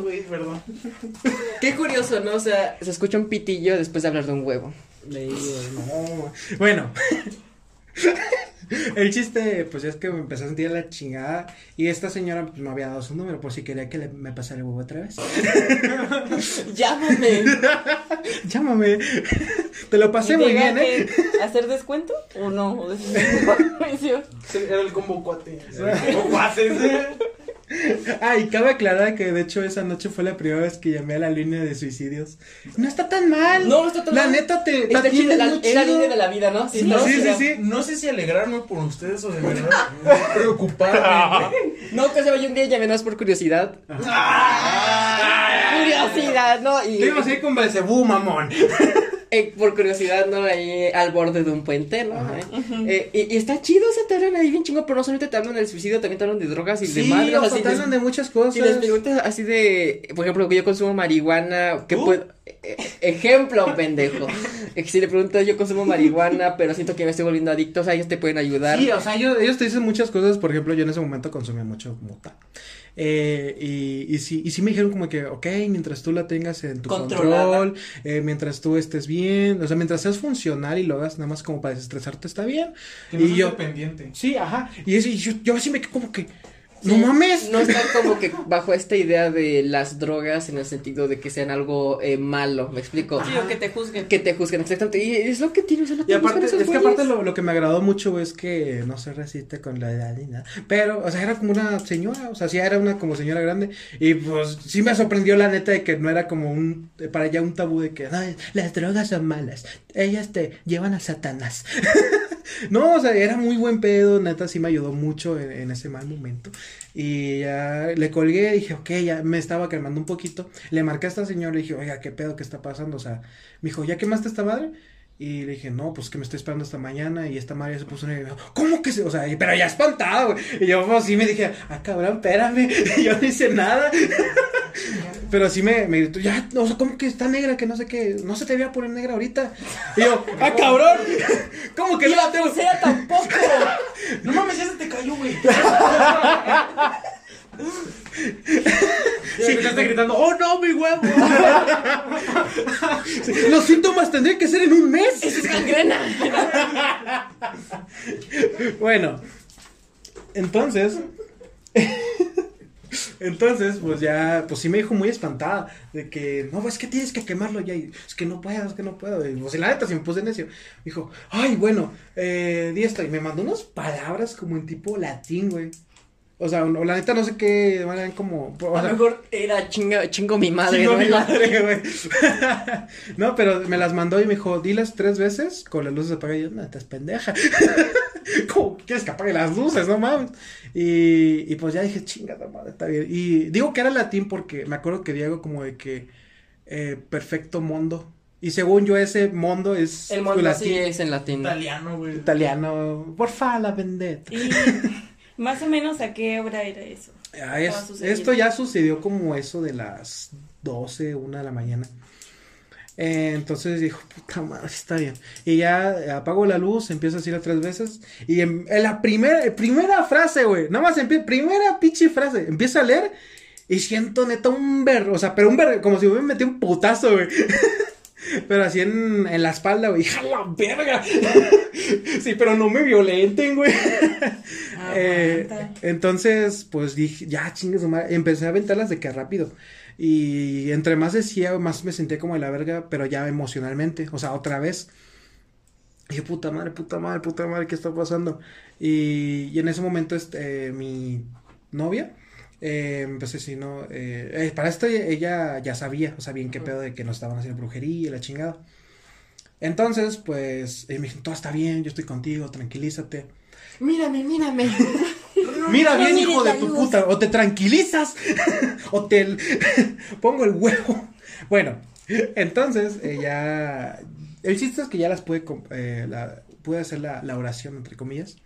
[SPEAKER 4] güey, perdón.
[SPEAKER 2] Qué curioso, ¿no? O sea, se escucha un pitillo después de hablar de un huevo.
[SPEAKER 5] No. Bueno. El chiste, pues es que me empecé a sentir la chingada. Y esta señora pues, me había dado su número por si quería que le- me pasara el huevo otra vez. [LAUGHS]
[SPEAKER 2] Llámame. [LAUGHS]
[SPEAKER 5] Llámame. Te lo pasé
[SPEAKER 1] ¿Y
[SPEAKER 5] muy bien, ¿eh?
[SPEAKER 1] ¿Hacer descuento o no? [LAUGHS]
[SPEAKER 4] Era el combo cuate. [LAUGHS]
[SPEAKER 5] Ah, y cabe aclarar que de hecho esa noche fue la primera vez que llamé a la línea de suicidios. No está tan mal.
[SPEAKER 2] No, no está tan
[SPEAKER 5] La
[SPEAKER 2] mal.
[SPEAKER 5] neta te, te
[SPEAKER 2] la,
[SPEAKER 5] muy
[SPEAKER 2] la
[SPEAKER 5] chido.
[SPEAKER 2] línea de la vida, ¿no?
[SPEAKER 5] Sí, sí, sí, sí.
[SPEAKER 4] No sé si alegrarme por ustedes o de verdad [LAUGHS] preocuparme.
[SPEAKER 2] No, que se vaya un día y llamé más por curiosidad. Curiosidad, ¿no? Y
[SPEAKER 5] Te ibas a ir con Belcebú, mamón. [LAUGHS]
[SPEAKER 2] eh, por curiosidad, ¿no? Ahí al borde de un puente, ¿no? Eh, y, y está chido, o sea, te hablan ahí bien chingo, pero no solamente te hablan del suicidio, también te hablan de drogas y de
[SPEAKER 5] Sí,
[SPEAKER 2] madres,
[SPEAKER 5] o sea,
[SPEAKER 2] así
[SPEAKER 5] te hablan de muchas cosas.
[SPEAKER 2] Si les preguntas así de, por ejemplo, que yo consumo marihuana, ¿qué
[SPEAKER 4] ¿Tú?
[SPEAKER 2] puedo? eh, ejemplo, pendejo. Eh, Si le preguntas, yo consumo marihuana, [LAUGHS] pero siento que me estoy volviendo adicto, o sea, ellos te pueden ayudar.
[SPEAKER 5] Sí, o sea, ellos, ellos te dicen muchas cosas. Por ejemplo, yo en ese momento consumía mucho mota. Eh, y, y, sí, y sí me dijeron como que, ok, mientras tú la tengas en tu
[SPEAKER 2] Controlada.
[SPEAKER 5] control, eh, mientras tú estés bien, o sea, mientras seas funcional y lo hagas nada más como para desestresarte, está bien.
[SPEAKER 4] Que no
[SPEAKER 5] y yo,
[SPEAKER 4] dependiente.
[SPEAKER 5] sí, ajá, y, eso, y yo, yo así me quedé como que, no mames.
[SPEAKER 2] No estar como que bajo esta idea de las drogas en el sentido de que sean algo eh, malo, ¿me explico?
[SPEAKER 1] Sí, o que te juzguen.
[SPEAKER 2] Que te juzguen, exactamente. Y es lo que tiene, o sea, lo
[SPEAKER 5] Y aparte, es que aparte lo, lo que me agradó mucho es que no se resiste con la edad ni nada. Pero, o sea, era como una señora, o sea, sí era una como señora grande. Y pues sí me sorprendió la neta de que no era como un, para ella un tabú de que, "Ay, las drogas son malas, ellas te llevan a Satanás. [LAUGHS] [LAUGHS] no, o sea, era muy buen pedo, neta, sí me ayudó mucho en, ese mal momento. Y ya le colgué, dije, ok, ya me estaba calmando un poquito. Le marqué a esta señora, le dije, oiga, ¿qué pedo? ¿Qué está pasando? O sea, me dijo, ¿ya quemaste esta madre? Y le dije, no, pues que me estoy esperando esta mañana. Y esta madre se puso en y me dijo, ¿cómo que se? O sea, y- pero ya espantado, güey. Y yo, pues sí me dije, ah, cabrón, espérame. [LAUGHS] Y yo no hice nada. [LAUGHS] [LAUGHS] Pero sí me, me gritó, ya, o sea, ¿cómo que está negra? Que no sé qué, no se te voy a poner negra ahorita. Y yo, ah, cabrón, [LAUGHS] ¿cómo que
[SPEAKER 2] Y
[SPEAKER 5] no
[SPEAKER 2] la
[SPEAKER 5] tengo?
[SPEAKER 2] pulsera tampoco. [LAUGHS]
[SPEAKER 4] No mames, ya se te cayó, güey.
[SPEAKER 3] Sí, me estás gritando, oh no, mi huevo.
[SPEAKER 5] Los síntomas tendrían que ser en un mes.
[SPEAKER 2] Es gangrena.
[SPEAKER 5] Bueno, entonces, entonces, pues ya, pues sí me dijo muy espantada de que, no, es que tienes que quemarlo ya, y es que no puedo, es que no puedo, y pues y la neta sí me puse necio, dijo, ay, bueno, eh, di esto, y me mandó unas palabras como en tipo latín, güey, o sea, o la neta no sé qué, eran como, o
[SPEAKER 2] A lo mejor era chinga, chingo mi madre,
[SPEAKER 5] Chingo
[SPEAKER 2] ¿no?
[SPEAKER 5] mi [LAUGHS] madre, güey. [LAUGHS] no, pero me las mandó y me dijo, dilas tres veces con las luces apagadas. Y yo, no, estás pendeja. [LAUGHS] [LAUGHS] ¿Cómo quieres que apague las luces? No mames. Y, y pues ya dije, chingada madre, está bien. Y digo que era latín porque me acuerdo que Diego como de que eh, perfecto mundo. Y según yo ese mundo es
[SPEAKER 2] El mundo
[SPEAKER 5] latín,
[SPEAKER 2] sí es en latín.
[SPEAKER 4] Italiano, güey.
[SPEAKER 5] italiano. Por fa la vendetta.
[SPEAKER 1] Y [LAUGHS] más o menos a qué hora era eso.
[SPEAKER 5] Ah, es- esto ya sucedió como eso de las 12, una de la mañana. Eh, entonces dijo, puta madre, está bien. Y ya eh, apago la luz, empiezo a decirlo tres veces. Y en, en la primera, eh, primera frase, güey, nada más primera pinche frase, empiezo a leer y siento neta un ver, o sea, pero un ver, como si me metí un putazo, güey. [LAUGHS] Pero así en, en la espalda, güey, ¡ja la verga! [LAUGHS] sí, pero no me violenten, güey. [LAUGHS] Eh, entonces, pues dije, ya chingue su madre. Empecé a aventarlas de que rápido. Y entre más decía, más me sentía como de la verga, pero ya emocionalmente. O sea, otra vez. Y yo, puta madre, puta madre, puta madre, ¿qué está pasando? Y, y en ese momento, este, mi novia, eh, empecé así, ¿no? Eh, eh, para esto ella, ya sabía, o sea, bien qué pedo de que nos estaban haciendo brujería y la chingada. Entonces, pues, eh, me dijo, todo está bien, yo estoy contigo, tranquilízate.
[SPEAKER 2] Mírame, mírame. [LAUGHS]
[SPEAKER 5] Mira bien, hijo de tu
[SPEAKER 2] luz.
[SPEAKER 5] puta, o te tranquilizas, [LAUGHS] o te [LAUGHS] pongo el huevo. Bueno, entonces, eh, ya, el chiste es que ya las pude, eh, la- pude hacer la, la oración, entre comillas,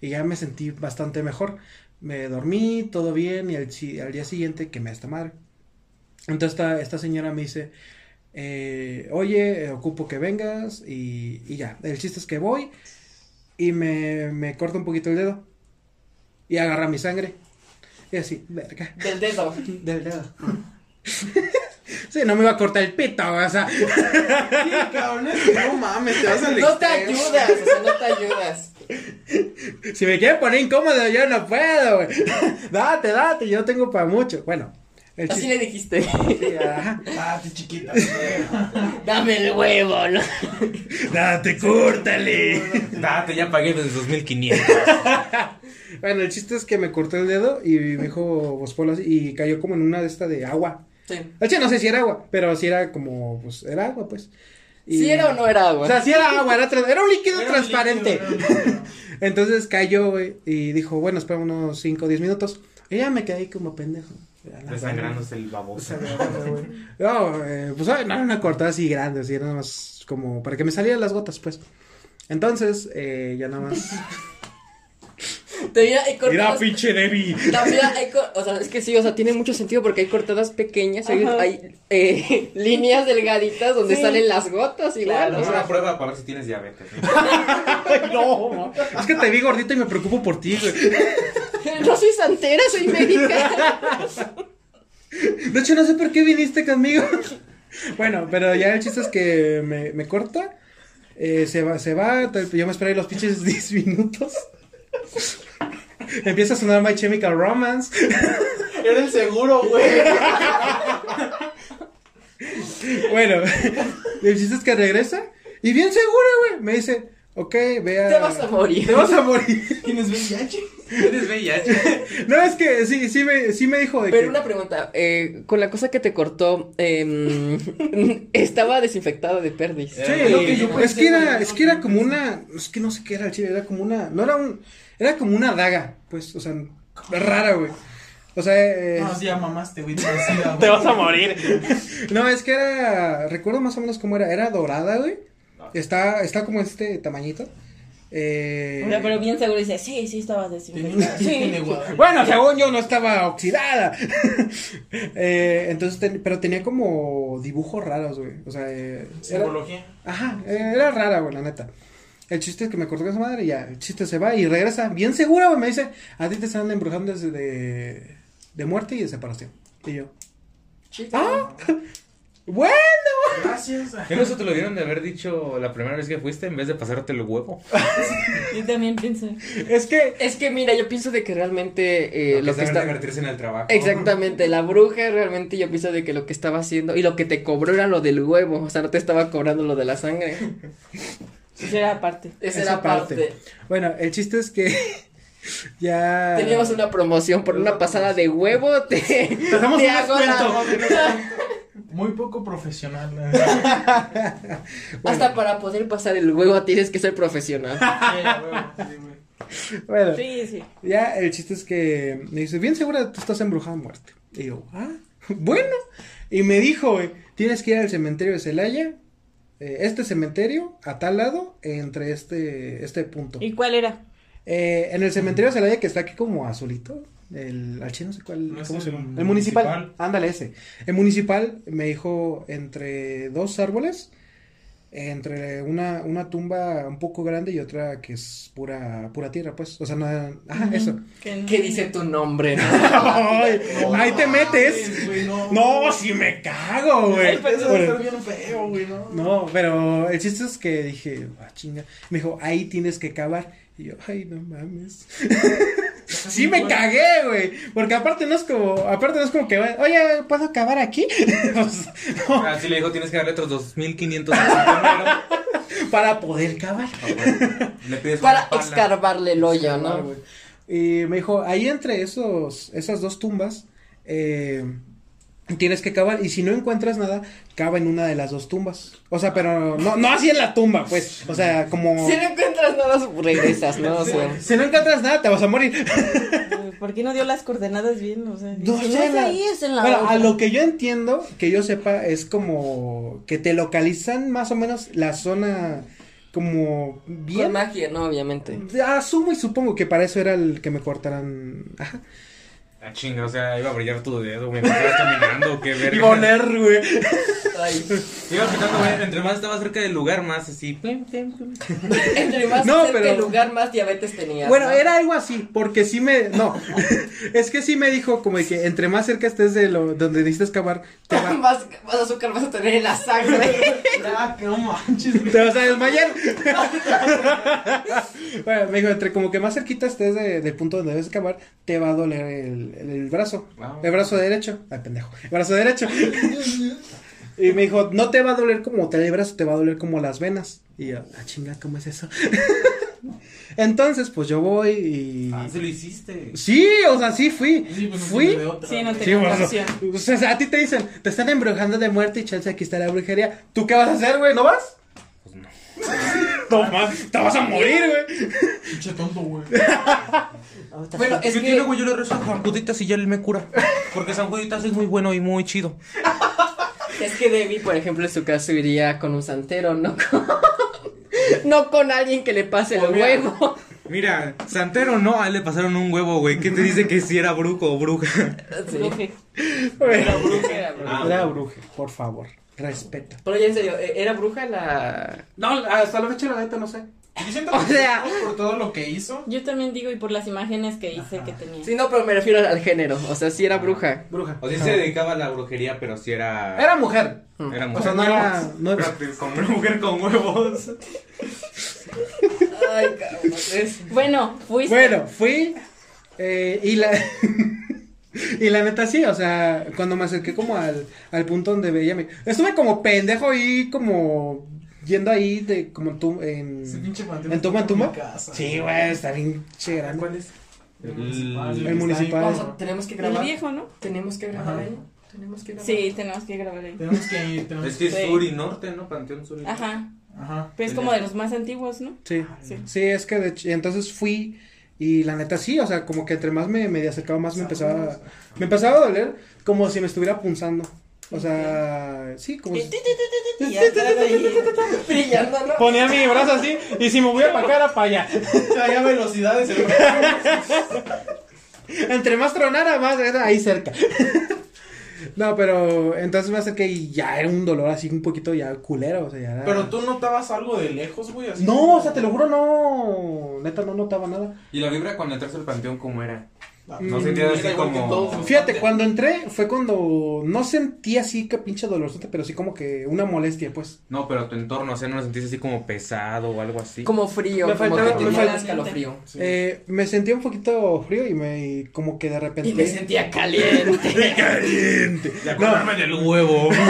[SPEAKER 5] y ya me sentí bastante mejor. Me dormí, todo bien, y al, día siguiente quemé a esta madre. Entonces, esta, esta señora me dice, eh, oye, ocupo que vengas, y, y ya, el chiste es que voy, y me, me corta un poquito el dedo y agarra mi sangre. Y así, verga.
[SPEAKER 2] Del dedo.
[SPEAKER 5] Del dedo. sí, no me iba a cortar el pito, o sea.
[SPEAKER 4] Sí, cabrón, no mames, te vas al
[SPEAKER 2] No te ayudas, o sea, no te ayudas.
[SPEAKER 5] Si me quieren poner incómodo, yo no puedo, güey. Date, date, yo tengo para mucho. Bueno, el
[SPEAKER 2] Así
[SPEAKER 5] chiste.
[SPEAKER 2] le dijiste.
[SPEAKER 5] Sí, ajá.
[SPEAKER 4] Date, chiquita. [LAUGHS]
[SPEAKER 2] Dame el huevo, ¿no?
[SPEAKER 5] Date, córtale.
[SPEAKER 3] Date, ya pagué desde 2500. [LAUGHS]
[SPEAKER 5] Bueno, el chiste es que me cortó el dedo y me dijo Bospolo así, y cayó como en una de esta de agua.
[SPEAKER 2] Sí.
[SPEAKER 5] Hecho, no sé si era agua, pero sí era como, pues, era agua, pues. Y-
[SPEAKER 2] ¿Sí era o no era agua?
[SPEAKER 5] O sea, sí era agua, era, tra- era un líquido
[SPEAKER 4] Era un
[SPEAKER 5] transparente.
[SPEAKER 4] líquido, era. [LAUGHS]
[SPEAKER 5] Entonces cayó, güey, y dijo, bueno, espera unos 5 o 10 minutos. Y ya me quedé como pendejo.
[SPEAKER 3] Desangrándose el baboso.
[SPEAKER 5] No, eh, pues ay, no era una cortada así grande, así, era nada más como para que me salieran las gotas, pues. Entonces, eh, ya nada más. [LAUGHS]
[SPEAKER 2] Hay
[SPEAKER 5] Mira,
[SPEAKER 2] cortadas.
[SPEAKER 5] pinche Debbie.
[SPEAKER 2] También hay co- o sea, es que sí, o sea, tiene mucho sentido porque hay cortadas pequeñas, hay,
[SPEAKER 1] Ajá.
[SPEAKER 2] hay, eh, [LAUGHS] líneas delgaditas donde
[SPEAKER 1] Sí.
[SPEAKER 2] salen las gotas igual,
[SPEAKER 1] Claro.
[SPEAKER 2] o
[SPEAKER 3] Es
[SPEAKER 2] sea,
[SPEAKER 3] una prueba para ver si tienes diabetes. ¿no? [LAUGHS]
[SPEAKER 5] Ay, no, es que te vi gordito y me preocupo por ti, güey. [LAUGHS]
[SPEAKER 2] no soy santera, soy médica.
[SPEAKER 5] De hecho, no sé por qué viniste conmigo. bueno, pero ya el chiste es que me, me corta. eh, se va, se va. Yo me esperé los pinches 10 minutos. Empieza a sonar My Chemical Romance.
[SPEAKER 4] Era el seguro, güey.
[SPEAKER 5] Bueno, el chiste es que regresa. Y bien seguro, güey. Me dice, ok, ve a.
[SPEAKER 2] Te vas a morir.
[SPEAKER 5] Te vas a morir.
[SPEAKER 4] ¿Tienes VIH?
[SPEAKER 3] Eres VIH.
[SPEAKER 5] No, es que sí, sí me, sí me dijo de
[SPEAKER 2] Pero
[SPEAKER 5] que.
[SPEAKER 2] una pregunta, eh, con la cosa que te cortó, em, [LAUGHS] estaba desinfectada de perdiz.
[SPEAKER 5] Sí,
[SPEAKER 3] Era lo que yo
[SPEAKER 5] es que era, es que era como una, es que no sé qué era el chile, era como una, no era un, era como una daga, pues, o sea, rara, güey. O sea, eh,
[SPEAKER 4] No, sí, ya mamaste, güey. Te [LAUGHS]
[SPEAKER 5] te vas a morir. [LAUGHS] no, es que era, recuerdo más o menos cómo era, era dorada, güey. Está, está como este tamañito. Eh,
[SPEAKER 1] pero bien seguro dice, sí, sí estabas desinfectada. Sí. [LAUGHS]
[SPEAKER 5] Bueno, según yo no estaba oxidada. Eh, entonces, ten- pero tenía como dibujos raros, güey. O sea, eh, era-
[SPEAKER 4] Simbología.
[SPEAKER 5] Ajá, eh, era rara, güey, la neta. El chiste es que me cortó con esa madre y ya, el chiste se va y regresa bien segura, güey, me dice, a ti te están embrujando desde de, de muerte y de separación. Y yo, ah, [LAUGHS] bueno.
[SPEAKER 4] Gracias.
[SPEAKER 3] ¿Qué no eso te lo dieron de haber dicho la primera vez que fuiste en vez de pasarte el huevo? [LAUGHS]
[SPEAKER 1] Yo también pensé.
[SPEAKER 5] Es que,
[SPEAKER 2] Es que mira, yo pienso de que realmente eh,
[SPEAKER 3] lo
[SPEAKER 2] que
[SPEAKER 3] que
[SPEAKER 2] está...
[SPEAKER 3] divertirse en el trabajo.
[SPEAKER 2] Exactamente, la bruja realmente yo pienso de que lo que estaba haciendo y lo que te cobró era lo del huevo, o sea, no te estaba cobrando lo de la sangre. [LAUGHS]
[SPEAKER 1] Eso era aparte.
[SPEAKER 2] Esa
[SPEAKER 5] Esa
[SPEAKER 2] era
[SPEAKER 5] parte.
[SPEAKER 2] parte.
[SPEAKER 5] bueno, el chiste es que [LAUGHS] ya...
[SPEAKER 2] Teníamos una promoción por una pasada de huevo, te, te,
[SPEAKER 5] damos un
[SPEAKER 2] hago la-
[SPEAKER 4] Muy poco profesional. [LAUGHS]
[SPEAKER 2] Hasta para poder pasar el huevo tienes que ser profesional. [LAUGHS]
[SPEAKER 5] Bueno,
[SPEAKER 1] Sí, sí.
[SPEAKER 5] ya el chiste es que me dice, bien segura tú estás embrujada a muerte. Y yo, ah, bueno. Y me dijo, güey, tienes que ir al cementerio de Celaya, eh, este cementerio, a tal lado, entre este, este punto.
[SPEAKER 1] ¿Y cuál era?
[SPEAKER 5] Eh, en el cementerio de Celaya que está aquí como azulito. El, al chino no sé cuál,
[SPEAKER 4] ¿No es
[SPEAKER 5] ¿cómo se
[SPEAKER 4] el
[SPEAKER 5] llama? El municipal.
[SPEAKER 3] municipal?
[SPEAKER 5] Ándale ese. El municipal me dijo entre dos árboles, entre una, una tumba un poco grande y otra que es pura, pura tierra, pues. O sea, no, ajá, eso.
[SPEAKER 1] Que-
[SPEAKER 2] ¿Qué dice tu nombre? [LAUGHS] no?
[SPEAKER 5] Ay,
[SPEAKER 4] No
[SPEAKER 5] ahí te metes.
[SPEAKER 4] güey, no.
[SPEAKER 5] No, si me cago, güey.
[SPEAKER 4] Eso debe estar bien feo, güey, ¿no?
[SPEAKER 5] No, pero el chiste es que dije, ah, chinga. Me dijo, ahí tienes que cavar. Y yo, ay, no mames. [LAUGHS] sí me cagué, güey. Porque aparte no es como, aparte no es como que, oye, ¿puedo cavar aquí? [LAUGHS] No,
[SPEAKER 3] Así le dijo, tienes que darle otros 2500 a [LAUGHS]
[SPEAKER 5] para poder cavar.
[SPEAKER 3] Le pides
[SPEAKER 2] Para excavarle el hoyo, ¿no?
[SPEAKER 5] Y me dijo, ahí entre esos, esas dos tumbas, eh, tienes que cavar. Y si no encuentras nada, cava en una de las dos tumbas. O sea, pero no, no así en la tumba, pues. O sea, como...
[SPEAKER 2] Si no encuentras nada, regresas, ¿no? O sea,
[SPEAKER 5] Si no encuentras nada, te vas a morir.
[SPEAKER 1] ¿Por qué no dio las coordenadas bien? O sea,
[SPEAKER 5] No
[SPEAKER 1] si
[SPEAKER 5] sé,
[SPEAKER 1] es
[SPEAKER 5] la-
[SPEAKER 1] ahí, es en la
[SPEAKER 5] Bueno, a lo que yo entiendo, que yo sepa, es como que te localizan más o menos la zona como
[SPEAKER 2] con
[SPEAKER 5] bien.
[SPEAKER 2] magia, ¿no? Obviamente.
[SPEAKER 5] Asumo y supongo que para eso era el que me cortaran. Ajá.
[SPEAKER 3] Ah, chinga, o sea, iba a brillar tu dedo, güey. Ibas caminando, qué [LAUGHS] verga.
[SPEAKER 5] Iba a oler, güey.
[SPEAKER 2] Ay, [LAUGHS]
[SPEAKER 3] Iba güey. Entre más estaba cerca del lugar, más así. [LAUGHS]
[SPEAKER 2] entre más
[SPEAKER 5] No,
[SPEAKER 2] cerca
[SPEAKER 5] pero-
[SPEAKER 2] el lugar, más diabetes tenías.
[SPEAKER 5] Bueno,
[SPEAKER 2] ¿no?
[SPEAKER 5] era algo así, porque sí me. No. es que sí me dijo como de que entre más cerca estés de lo donde necesitas cavar, te va-
[SPEAKER 2] más, más azúcar vas a tener en la sangre.
[SPEAKER 4] Ah, que no manches.
[SPEAKER 5] te vas a desmayar. Bueno, me dijo, entre como que más cerquita estés de- del punto donde debes cavar, te va a doler el, el- el brazo.
[SPEAKER 3] Wow.
[SPEAKER 5] El brazo derecho. Ay, pendejo. El brazo derecho. [LAUGHS] y me dijo, no te va a doler como tal el brazo, te va a doler como las venas. Y yo, ah, chinga, ¿cómo es eso? [LAUGHS] Entonces, pues yo voy y.
[SPEAKER 3] Ah, se lo hiciste.
[SPEAKER 5] Sí, o sea, sí fui.
[SPEAKER 4] Sí, pues
[SPEAKER 5] fui.
[SPEAKER 1] Sí, no
[SPEAKER 5] Sí,
[SPEAKER 1] tenía
[SPEAKER 5] bueno,
[SPEAKER 1] opción.
[SPEAKER 5] o sea, a ti te dicen, te están embrujando de muerte y chance aquí está la brujería. ¿Tú qué vas a hacer, güey? ¿No vas?
[SPEAKER 3] No.
[SPEAKER 5] No, ma- te vas a morir, güey.
[SPEAKER 4] Pinche tonto, güey.
[SPEAKER 2] Bueno, es
[SPEAKER 3] ¿Qué
[SPEAKER 2] que
[SPEAKER 3] tiene, güey? Yo le rezo a San Juditas y ya él me cura. Porque San Juditas es muy bueno y muy chido.
[SPEAKER 2] Es que Debbie, por ejemplo, en su caso iría con un santero, no con, [LAUGHS] no con alguien que le pase el
[SPEAKER 3] mira.
[SPEAKER 2] huevo.
[SPEAKER 3] Mira, Santero no, a él le pasaron un huevo, güey. ¿Qué te dice que si era brujo o bruja?
[SPEAKER 2] Sí.
[SPEAKER 1] Bruje.
[SPEAKER 2] Era bruja, era bruja.
[SPEAKER 5] Por favor, respeta.
[SPEAKER 2] Pero ya en serio, ¿e- ¿era bruja la.
[SPEAKER 5] No, hasta la fecha la neta no sé.
[SPEAKER 4] Yo siento [LAUGHS]
[SPEAKER 2] O
[SPEAKER 4] que
[SPEAKER 2] sea-
[SPEAKER 4] por todo lo que hizo.
[SPEAKER 1] Yo también digo, y por las imágenes que hice que tenía.
[SPEAKER 2] Sí, no, pero me refiero al género. O sea, sí era bruja.
[SPEAKER 5] Bruja.
[SPEAKER 3] O sea, sí se dedicaba a la brujería, pero sí era.
[SPEAKER 5] Era mujer.
[SPEAKER 3] Era
[SPEAKER 5] O
[SPEAKER 3] mujer.
[SPEAKER 5] sea, no era. No era-
[SPEAKER 3] Pero Con una mujer con huevos. [LAUGHS]
[SPEAKER 2] Ay, cabrón. es-
[SPEAKER 1] Bueno, fuiste.
[SPEAKER 5] Bueno, fui. eh, y la. [LAUGHS] y la neta sí, o sea, cuando me acerqué como al, al punto donde veía mi. Estuve como pendejo ahí, como. Yendo ahí de como tú en. ¿En Tuma?
[SPEAKER 4] mi casa.
[SPEAKER 5] Sí, güey, está bien che grande.
[SPEAKER 4] ¿Cuál es?
[SPEAKER 3] El-
[SPEAKER 4] municipal.
[SPEAKER 5] el municipal.
[SPEAKER 2] Vamos a- tenemos que
[SPEAKER 1] El
[SPEAKER 2] grabar.
[SPEAKER 1] viejo, ¿no?
[SPEAKER 2] Tenemos que grabar
[SPEAKER 4] Ajá.
[SPEAKER 2] ahí. Tenemos que grabar.
[SPEAKER 1] Sí, tenemos que grabar ahí.
[SPEAKER 4] Tenemos que ir, tenemos
[SPEAKER 3] Es que es
[SPEAKER 1] Sí.
[SPEAKER 3] sur y norte, ¿no? Panteón sur y norte.
[SPEAKER 1] Ajá.
[SPEAKER 4] Ajá.
[SPEAKER 1] Pero es como de los más antiguos, ¿no?
[SPEAKER 5] Sí.
[SPEAKER 1] Sí.
[SPEAKER 5] Sí, es que de hecho, y entonces fui y la neta sí, o sea, como que entre más me, me acercaba más me empezaba me empezaba a doler como si me estuviera punzando. O sea, sí, como si... [LAUGHS] Ponía mi brazo así y si me movía para acá para allá. [LAUGHS]
[SPEAKER 4] Traía velocidades. el- [LAUGHS]
[SPEAKER 5] Entre más tronara, más era ahí cerca. No, pero entonces me acerqué y ya era un dolor así un poquito ya culero, o sea, ya era...
[SPEAKER 4] Pero tú notabas algo de lejos, güey. así
[SPEAKER 5] No,
[SPEAKER 4] como-
[SPEAKER 5] o sea, te lo juro, no, neta no notaba nada.
[SPEAKER 3] ¿Y la vibra cuando entras al panteón cómo era? No sentías
[SPEAKER 4] era
[SPEAKER 3] así como.
[SPEAKER 4] todos.
[SPEAKER 5] Fíjate, cuando entré fue cuando no sentí así que pinche dolorzote, pero sí como que una molestia, pues.
[SPEAKER 3] No, pero tu entorno, o sea, no lo sentiste así como pesado o algo así.
[SPEAKER 2] Como frío.
[SPEAKER 5] Me
[SPEAKER 2] como
[SPEAKER 5] faltaba-
[SPEAKER 2] que
[SPEAKER 5] me faltaba-
[SPEAKER 2] escalofrío.
[SPEAKER 4] Sí.
[SPEAKER 5] Eh, me sentía un poquito frío y me y como que de repente...
[SPEAKER 2] Y me sentía caliente. [LAUGHS]
[SPEAKER 5] caliente.
[SPEAKER 3] De acordarme del huevo. [LAUGHS]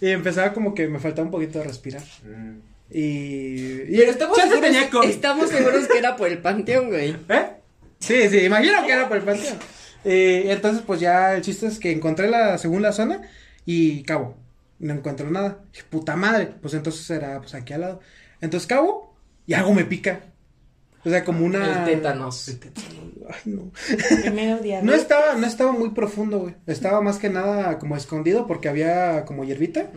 [SPEAKER 5] Y empezaba como que me faltaba un poquito de respirar.
[SPEAKER 3] Mm.
[SPEAKER 5] Y... y
[SPEAKER 2] Pero estamos seguros,
[SPEAKER 5] tenía COVID.
[SPEAKER 2] estamos seguros que era por el panteón, güey.
[SPEAKER 5] ¿Eh? Sí, sí, imagino que era por el panteón. Eh, entonces, pues ya el chiste es que encontré la segunda zona y cabo. No encuentro nada. Dije, puta madre. Pues entonces era pues aquí al lado. Entonces cabo y algo me pica. O sea, como una.
[SPEAKER 2] El tétanos.
[SPEAKER 5] El tétanos. Ay, [LAUGHS] no. No estaba, no estaba muy profundo, güey. Estaba más que nada como escondido porque había como hierbita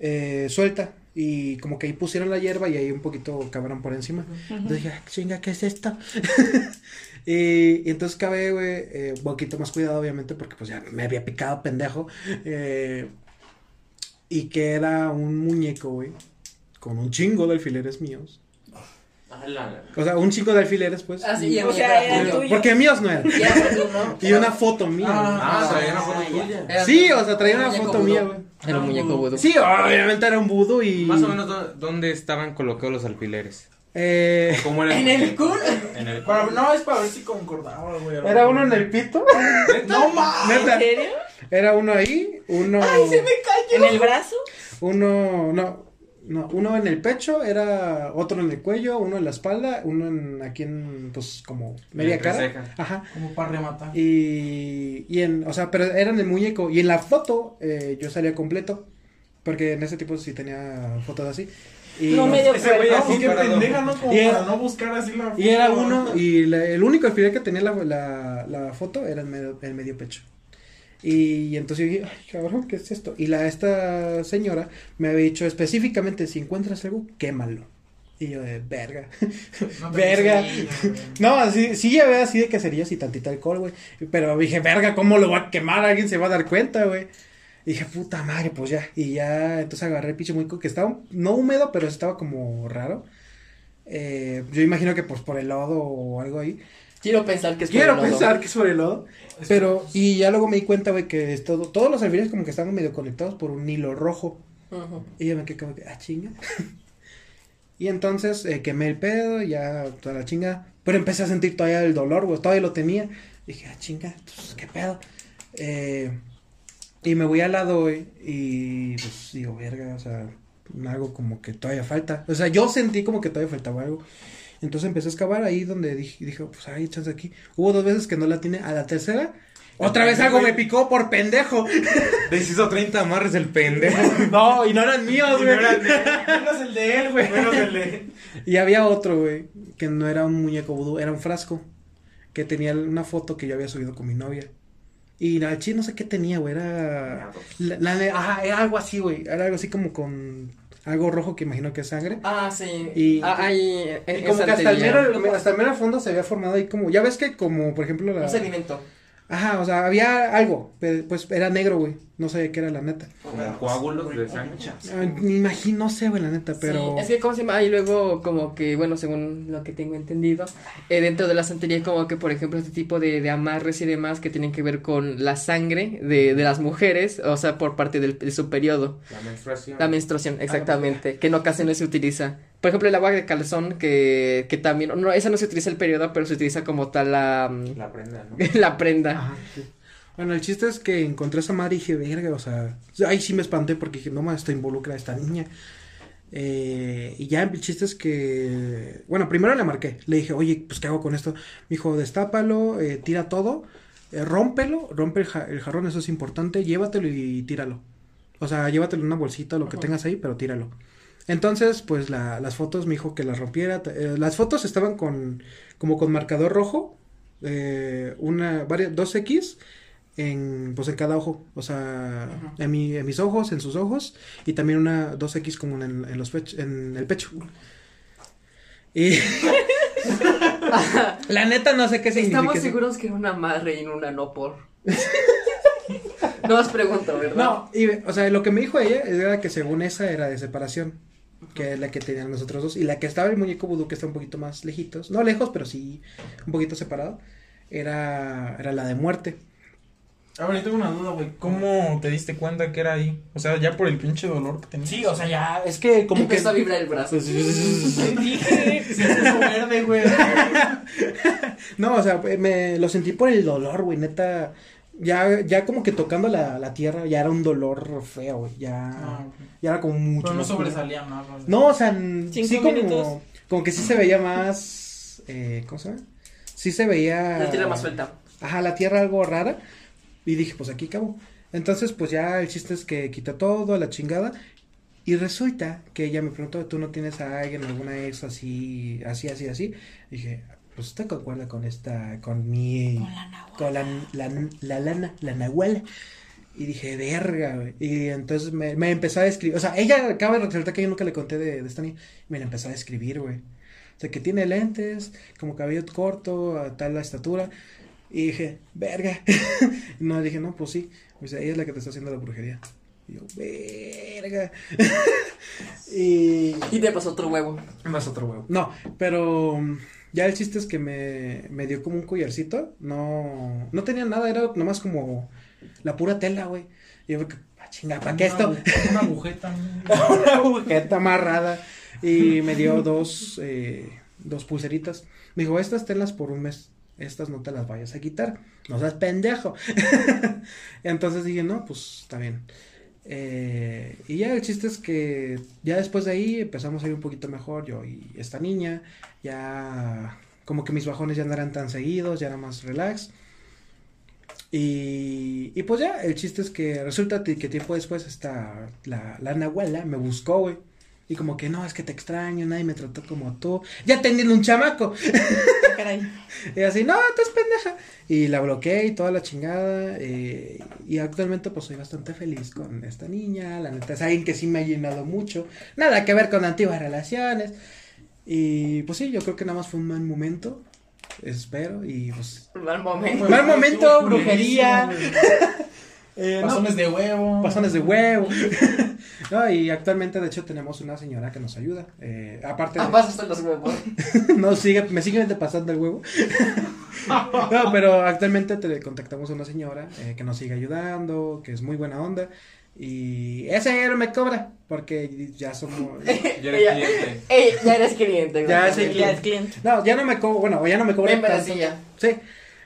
[SPEAKER 5] eh, suelta. Y como que ahí pusieron la hierba y ahí un poquito cabrón por encima. Entonces dije, "Ah, chinga, ¿qué es esto? [LAUGHS] y, y entonces cabé, güey, eh, un poquito más cuidado, obviamente, porque pues ya me había picado pendejo. eh, y que era un muñeco, güey, con un chingo de alfileres míos. O sea, un chingo de alfileres, pues.
[SPEAKER 2] Ah, sí,
[SPEAKER 1] O sea,
[SPEAKER 2] era
[SPEAKER 1] era
[SPEAKER 2] tuyo.
[SPEAKER 5] porque míos no eran.
[SPEAKER 2] Y era tuyo, ¿no? [LAUGHS]
[SPEAKER 5] Y una foto mía.
[SPEAKER 3] Ah, traía una foto
[SPEAKER 1] Ah, ya.
[SPEAKER 3] tuya.
[SPEAKER 2] Era
[SPEAKER 5] Sí, o sea, traía una foto mía,
[SPEAKER 2] vudú.
[SPEAKER 5] güey.
[SPEAKER 2] Era un muñeco vudú.
[SPEAKER 5] Sí, obviamente era un budo y...
[SPEAKER 3] Más o menos dó- dónde estaban colocados los alfileres.
[SPEAKER 5] Eh,
[SPEAKER 3] ¿Cómo era?
[SPEAKER 2] En el culo.
[SPEAKER 3] En el
[SPEAKER 4] Para- no, es para ver si concordaba, güey.
[SPEAKER 5] era uno en el pito.
[SPEAKER 4] No mames.
[SPEAKER 5] Neta,
[SPEAKER 1] ¿En serio?
[SPEAKER 5] era uno ahí, uno...
[SPEAKER 1] ¿En el brazo?
[SPEAKER 5] Uno, no, no, uno en el pecho, era otro en el cuello, uno en la espalda, uno en, aquí en, pues, como media cara.
[SPEAKER 3] ceja.
[SPEAKER 5] Ajá.
[SPEAKER 4] Como para rematar.
[SPEAKER 5] Y, y en, o sea, pero era en el muñeco. Y en la foto, eh, yo salía completo. Porque en ese tipo sí tenía fotos así. Y,
[SPEAKER 1] No medio
[SPEAKER 3] Ese güey así
[SPEAKER 4] qué pendeja, ¿no? Como
[SPEAKER 5] Y era-
[SPEAKER 4] para no buscar así la
[SPEAKER 5] y era
[SPEAKER 4] foto.
[SPEAKER 5] uno, y la- el único alfiler que tenía la, la, la foto era el medio, el medio pecho. Y, entonces yo dije, ay, cabrón, ¿qué es esto? Y la, esta señora me había dicho específicamente, si encuentras algo, quémalo. Y yo de verga.
[SPEAKER 4] No [LAUGHS]
[SPEAKER 5] verga. No, así, sí llevé así de queserías y tantito alcohol, güey. Pero dije, verga, ¿cómo lo voy a quemar? Alguien se va a dar cuenta, güey. Y dije, puta madre, pues ya. Y ya, entonces agarré el pinche muñeco que estaba, no húmedo, pero estaba como raro. Eh, yo imagino que pues por el lodo o algo ahí.
[SPEAKER 2] Quiero pensar que es por
[SPEAKER 5] Quiero
[SPEAKER 2] el lodo.
[SPEAKER 5] pensar que es por el lodo. Pero, y ya luego me di cuenta, güey, que es todo, todos los alfileres como que estaban medio conectados por un hilo rojo. Y yo me quedé como que, ah, chinga. [LAUGHS] y entonces eh, quemé el pedo, ya toda la chinga. Pero empecé a sentir todavía el dolor, güey, todavía lo tenía. dije, ah, chinga, pues, qué pedo. Eh, y me voy al lado, güey, y pues digo, verga, o sea, algo como que todavía falta. O sea, yo sentí como que todavía faltaba algo. Entonces empecé a excavar ahí donde dije, dije pues hay chance aquí. Hubo dos veces que no la tiene. A la tercera, otra vez algo me picó por pendejo.
[SPEAKER 3] Les hizo 30 amarres el pendejo. [LAUGHS]
[SPEAKER 5] No, y no eran míos, güey.
[SPEAKER 4] Menos el de él, güey.
[SPEAKER 3] Menos el de-
[SPEAKER 5] Y había otro, güey, que no era un muñeco vudú, era un frasco. Que tenía una foto que yo había subido con mi novia. Y la chi no sé qué tenía, güey, era... La, la- ajá, era algo así, güey, era algo así como con algo rojo que imagino que es sangre.
[SPEAKER 2] Ah, sí.
[SPEAKER 5] Y-
[SPEAKER 2] ah, ahí.
[SPEAKER 5] Y como que hasta el, mero, hasta el mero fondo se había formado ahí como... Ya ves que como, por ejemplo, la...
[SPEAKER 2] Un sedimento.
[SPEAKER 5] Ajá, o sea, había algo, pero pues era negro, güey. No sé qué era la neta.
[SPEAKER 3] Como coágulos de sangre.
[SPEAKER 5] Ah, Me imagino, no sé, güey, la neta, pero.
[SPEAKER 2] Sí, es que, ¿cómo se llama? Ahí luego, como que, bueno, según lo que tengo entendido, eh, dentro de la santería, como que, por ejemplo, este tipo de, de amarres y demás que tienen que ver con la sangre de, de las mujeres, o sea, por parte del, de su periodo.
[SPEAKER 3] La menstruación.
[SPEAKER 2] La menstruación, exactamente, que en ocasiones se utiliza. Por ejemplo, el agua de calzón, que, que también, no, esa no se utiliza el periodo, pero se utiliza como tal la,
[SPEAKER 3] La prenda, ¿no? [LAUGHS]
[SPEAKER 2] la prenda.
[SPEAKER 5] Ajá, sí. Bueno, el chiste es que encontré a esa madre y dije, verga, o sea, ahí sí me espanté porque dije, no más, está involucra esta niña. Eh, y ya el chiste es que, bueno, primero le marqué, le dije, oye, pues, ¿qué hago con esto? Me dijo, destápalo, eh, tira todo, eh, rómpelo, rompe el, ja- el jarrón, eso es importante, llévatelo y tíralo. O sea, llévatelo en una bolsita, lo que tengas ahí, pero tíralo. Entonces, pues la- las fotos me dijo que las rompiera. eh, las fotos estaban con, como con marcador rojo, eh, una, varias, dos X en, pues en cada ojo, o sea, en, mi, en mis ojos, en sus ojos, y también una, dos X como en, en los pech- en el pecho. Y [LAUGHS] la neta no sé qué significa.
[SPEAKER 2] Estamos
[SPEAKER 5] eso.
[SPEAKER 2] seguros que era una madre y no una no por. [LAUGHS] no os pregunto, ¿verdad?
[SPEAKER 5] No, y, o sea, lo que me dijo ella era que según esa era de separación, que es la que tenían nosotros dos, y la que estaba el muñeco vudú que está un poquito más lejitos, no lejos, pero sí un poquito separado, era, era la de muerte.
[SPEAKER 4] A ver, yo tengo una duda, güey. ¿Cómo te diste cuenta que era ahí? O sea, ya por el pinche dolor que tenía.
[SPEAKER 5] Sí, o sea, ya, es que como que...
[SPEAKER 2] Empezó a vibrar el brazo. [LAUGHS]
[SPEAKER 4] dije, se puso verde, güey. [LAUGHS]
[SPEAKER 5] No, o sea, me lo sentí por el dolor, güey, neta. Ya, ya como que tocando la, la tierra, ya era un dolor feo, güey. Ya,
[SPEAKER 4] Ah,
[SPEAKER 5] ya era como mucho.
[SPEAKER 4] Pero no
[SPEAKER 5] más
[SPEAKER 4] sobresalía nada.
[SPEAKER 5] No, o sea, sí como,
[SPEAKER 1] minutos.
[SPEAKER 5] como que sí se veía más, eh, ¿cómo se llama? Sí se veía.
[SPEAKER 2] La tierra más suelta.
[SPEAKER 5] Ajá, la tierra algo rara. Y dije, pues aquí acabo. Entonces, pues ya el chiste es que quita todo, la chingada. Y resulta que ella me preguntó, ¿tú no tienes a alguien, alguna ex así, así, así, así? Dije, pues usted concuerda con esta, con mi... Con la la, la, lana, la nahuala. Y dije, verga, güey. Y entonces me, me empezó a escribir. O sea, ella acaba de resaltar que yo nunca le conté de, de esta niña. Me la empezó a escribir, güey. O sea, que tiene lentes, como cabello corto, a tal la estatura. Y dije, verga. [LAUGHS] no, dije, no, pues sí. O sea, ella es la que te está haciendo la brujería. Y yo, verga. [LAUGHS] y.
[SPEAKER 2] Y te pasó otro huevo.
[SPEAKER 5] Más otro huevo. No, pero ya el chiste es que me, me dio como un collarcito. No, no tenía nada, era nomás como la pura tela, güey. Y yo, ah, chinga, ¿para qué esto?
[SPEAKER 4] Una agujeta. [LAUGHS]
[SPEAKER 5] una agujeta amarrada. Y me dio dos, eh, dos pulseritas. Me dijo, estas tenlas por un mes. Estas no te las vayas a quitar. No seas pendejo. [LAUGHS] Entonces dije, no, pues está bien. Eh, y ya el chiste es que ya después de ahí empezamos a ir un poquito mejor yo y esta niña. Ya como que mis bajones ya no eran tan seguidos, ya era más relax. Y, y pues ya, el chiste es que resulta que tiempo después esta, la, la me buscó, güey. Y como que no, es que te extraño, nadie me trató como tú. Ya teniendo un chamaco.
[SPEAKER 1] Caray. [LAUGHS]
[SPEAKER 5] Y así, no, tú es pendeja. Y la bloqueé y toda la chingada. eh, y actualmente pues soy bastante feliz con esta niña. La neta es alguien que sí me ha llenado mucho. Nada que ver con antiguas relaciones. Y pues sí, yo creo que nada más fue un mal momento. Espero. Y pues...
[SPEAKER 2] Mal momento.
[SPEAKER 5] Mal momento, brujería. Eh, no,
[SPEAKER 4] Pasones de huevo.
[SPEAKER 5] pasones de huevo. [LAUGHS] no, y actualmente de hecho tenemos una señora que nos ayuda. Eh, aparte de...
[SPEAKER 2] Ah, pasaste los huevos. [LAUGHS]
[SPEAKER 5] no, sigue, me sigue pasando el huevo. [LAUGHS] no, pero actualmente te contactamos a una señora eh, que nos sigue ayudando, que es muy buena onda. Y ese dinero me cobra, porque ya somos...
[SPEAKER 3] Ya eres cliente.
[SPEAKER 2] Ey, ya eres cliente. güey.
[SPEAKER 5] Ya soy
[SPEAKER 1] Ya es cliente.
[SPEAKER 5] No, ya no me cobra, bueno, ya no me cobra
[SPEAKER 2] pedacilla.
[SPEAKER 5] Sí.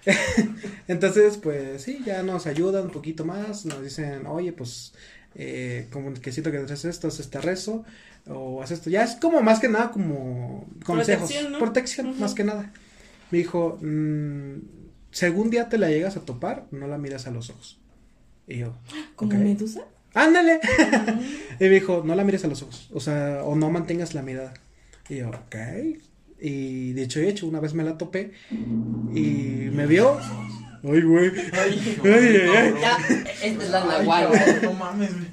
[SPEAKER 5] [LAUGHS] Entonces, pues sí, ya nos ayudan un poquito más, nos dicen, oye, pues, eh, como que siento que haces esto, haz este rezo, o haz esto. Ya es como más que nada como consejos.
[SPEAKER 1] Protección, ¿no?
[SPEAKER 5] Protección,
[SPEAKER 1] Ujú.
[SPEAKER 5] más que nada. Me dijo, mm, si algún día te la llegas a topar, no la miras a los ojos. Y yo,
[SPEAKER 1] ¿Como
[SPEAKER 5] ok.
[SPEAKER 1] medusa?
[SPEAKER 5] ándale. [LAUGHS] y me dijo, no la mires a los ojos, o sea, o no mantengas la mirada. Y yo, ok. Y de hecho, de hecho, una vez me la topé y me vio. Ay, güey.
[SPEAKER 4] Ay,
[SPEAKER 5] Ay, ay, ay.
[SPEAKER 2] Ya, esta es la nahual.
[SPEAKER 4] no mames, güey.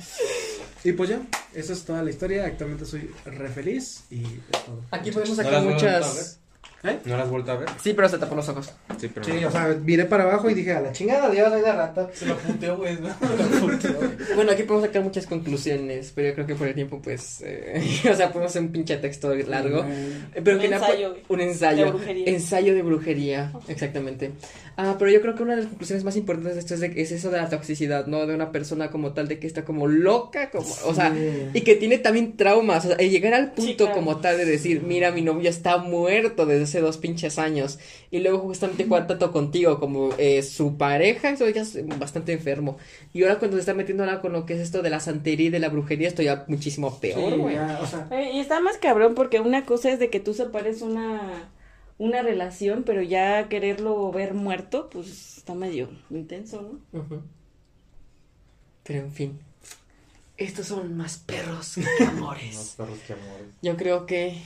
[SPEAKER 5] Y pues ya, esa es toda la historia. Actualmente soy re feliz y es todo.
[SPEAKER 2] Aquí podemos
[SPEAKER 3] ¿No
[SPEAKER 2] sacar muchas.
[SPEAKER 3] Vez? ¿No la has vuelto a ver?
[SPEAKER 2] Sí, pero se tapó los ojos.
[SPEAKER 3] Sí, pero
[SPEAKER 5] Sí, o sea, miré para abajo y dije, a la chingada, Dios, ahí de rato.
[SPEAKER 4] Se lo puteó, güey. ¿no? [LAUGHS]
[SPEAKER 2] Bueno, aquí podemos sacar muchas conclusiones, pero yo creo que por el tiempo, pues, eh, [LAUGHS] o sea, podemos hacer un pinche texto largo. Eh, Pero
[SPEAKER 1] Un
[SPEAKER 2] que
[SPEAKER 1] ensayo, güey.
[SPEAKER 2] Un ensayo.
[SPEAKER 1] De brujería.
[SPEAKER 2] Ensayo de brujería, exactamente. Ah, pero yo creo que una de las conclusiones más importantes de esto es, de- es eso de la toxicidad, ¿no? De una persona como tal, de que está como loca, como, o sea, y que tiene también traumas, o sea, y llegar al punto
[SPEAKER 1] Sí, claro.
[SPEAKER 2] como tal de decir, mira, mi novio está muerto desde hace dos pinches años, y luego justamente cuenta tanto contigo como eh, su pareja, eso ya es bastante enfermo, y ahora cuando se está metiendo ahora con lo que es esto de la santería y de la brujería, esto ya muchísimo peor,
[SPEAKER 5] Sí,
[SPEAKER 2] güey.
[SPEAKER 5] ya, o sea,
[SPEAKER 1] Eh, Y está más cabrón porque una cosa es de que tú separes una, una relación, pero ya quererlo ver muerto, pues está medio intenso, ¿no?
[SPEAKER 2] Pero en fin, estos son más perros que [LAUGHS]
[SPEAKER 3] Más
[SPEAKER 2] amores.
[SPEAKER 3] perros que amores.
[SPEAKER 2] Yo creo que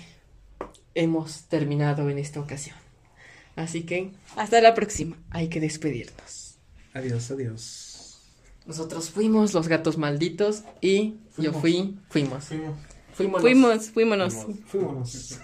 [SPEAKER 2] hemos terminado en esta ocasión. Así que
[SPEAKER 1] Hasta la próxima.
[SPEAKER 2] hay que despedirnos.
[SPEAKER 5] adiós, adiós.
[SPEAKER 2] Nosotros fuimos los gatos malditos y yo fui, fuimos.
[SPEAKER 4] Fuimos.
[SPEAKER 2] Fuimos.
[SPEAKER 1] Fuimos, fuímonos.
[SPEAKER 3] Fuimos.
[SPEAKER 5] Fuímonos.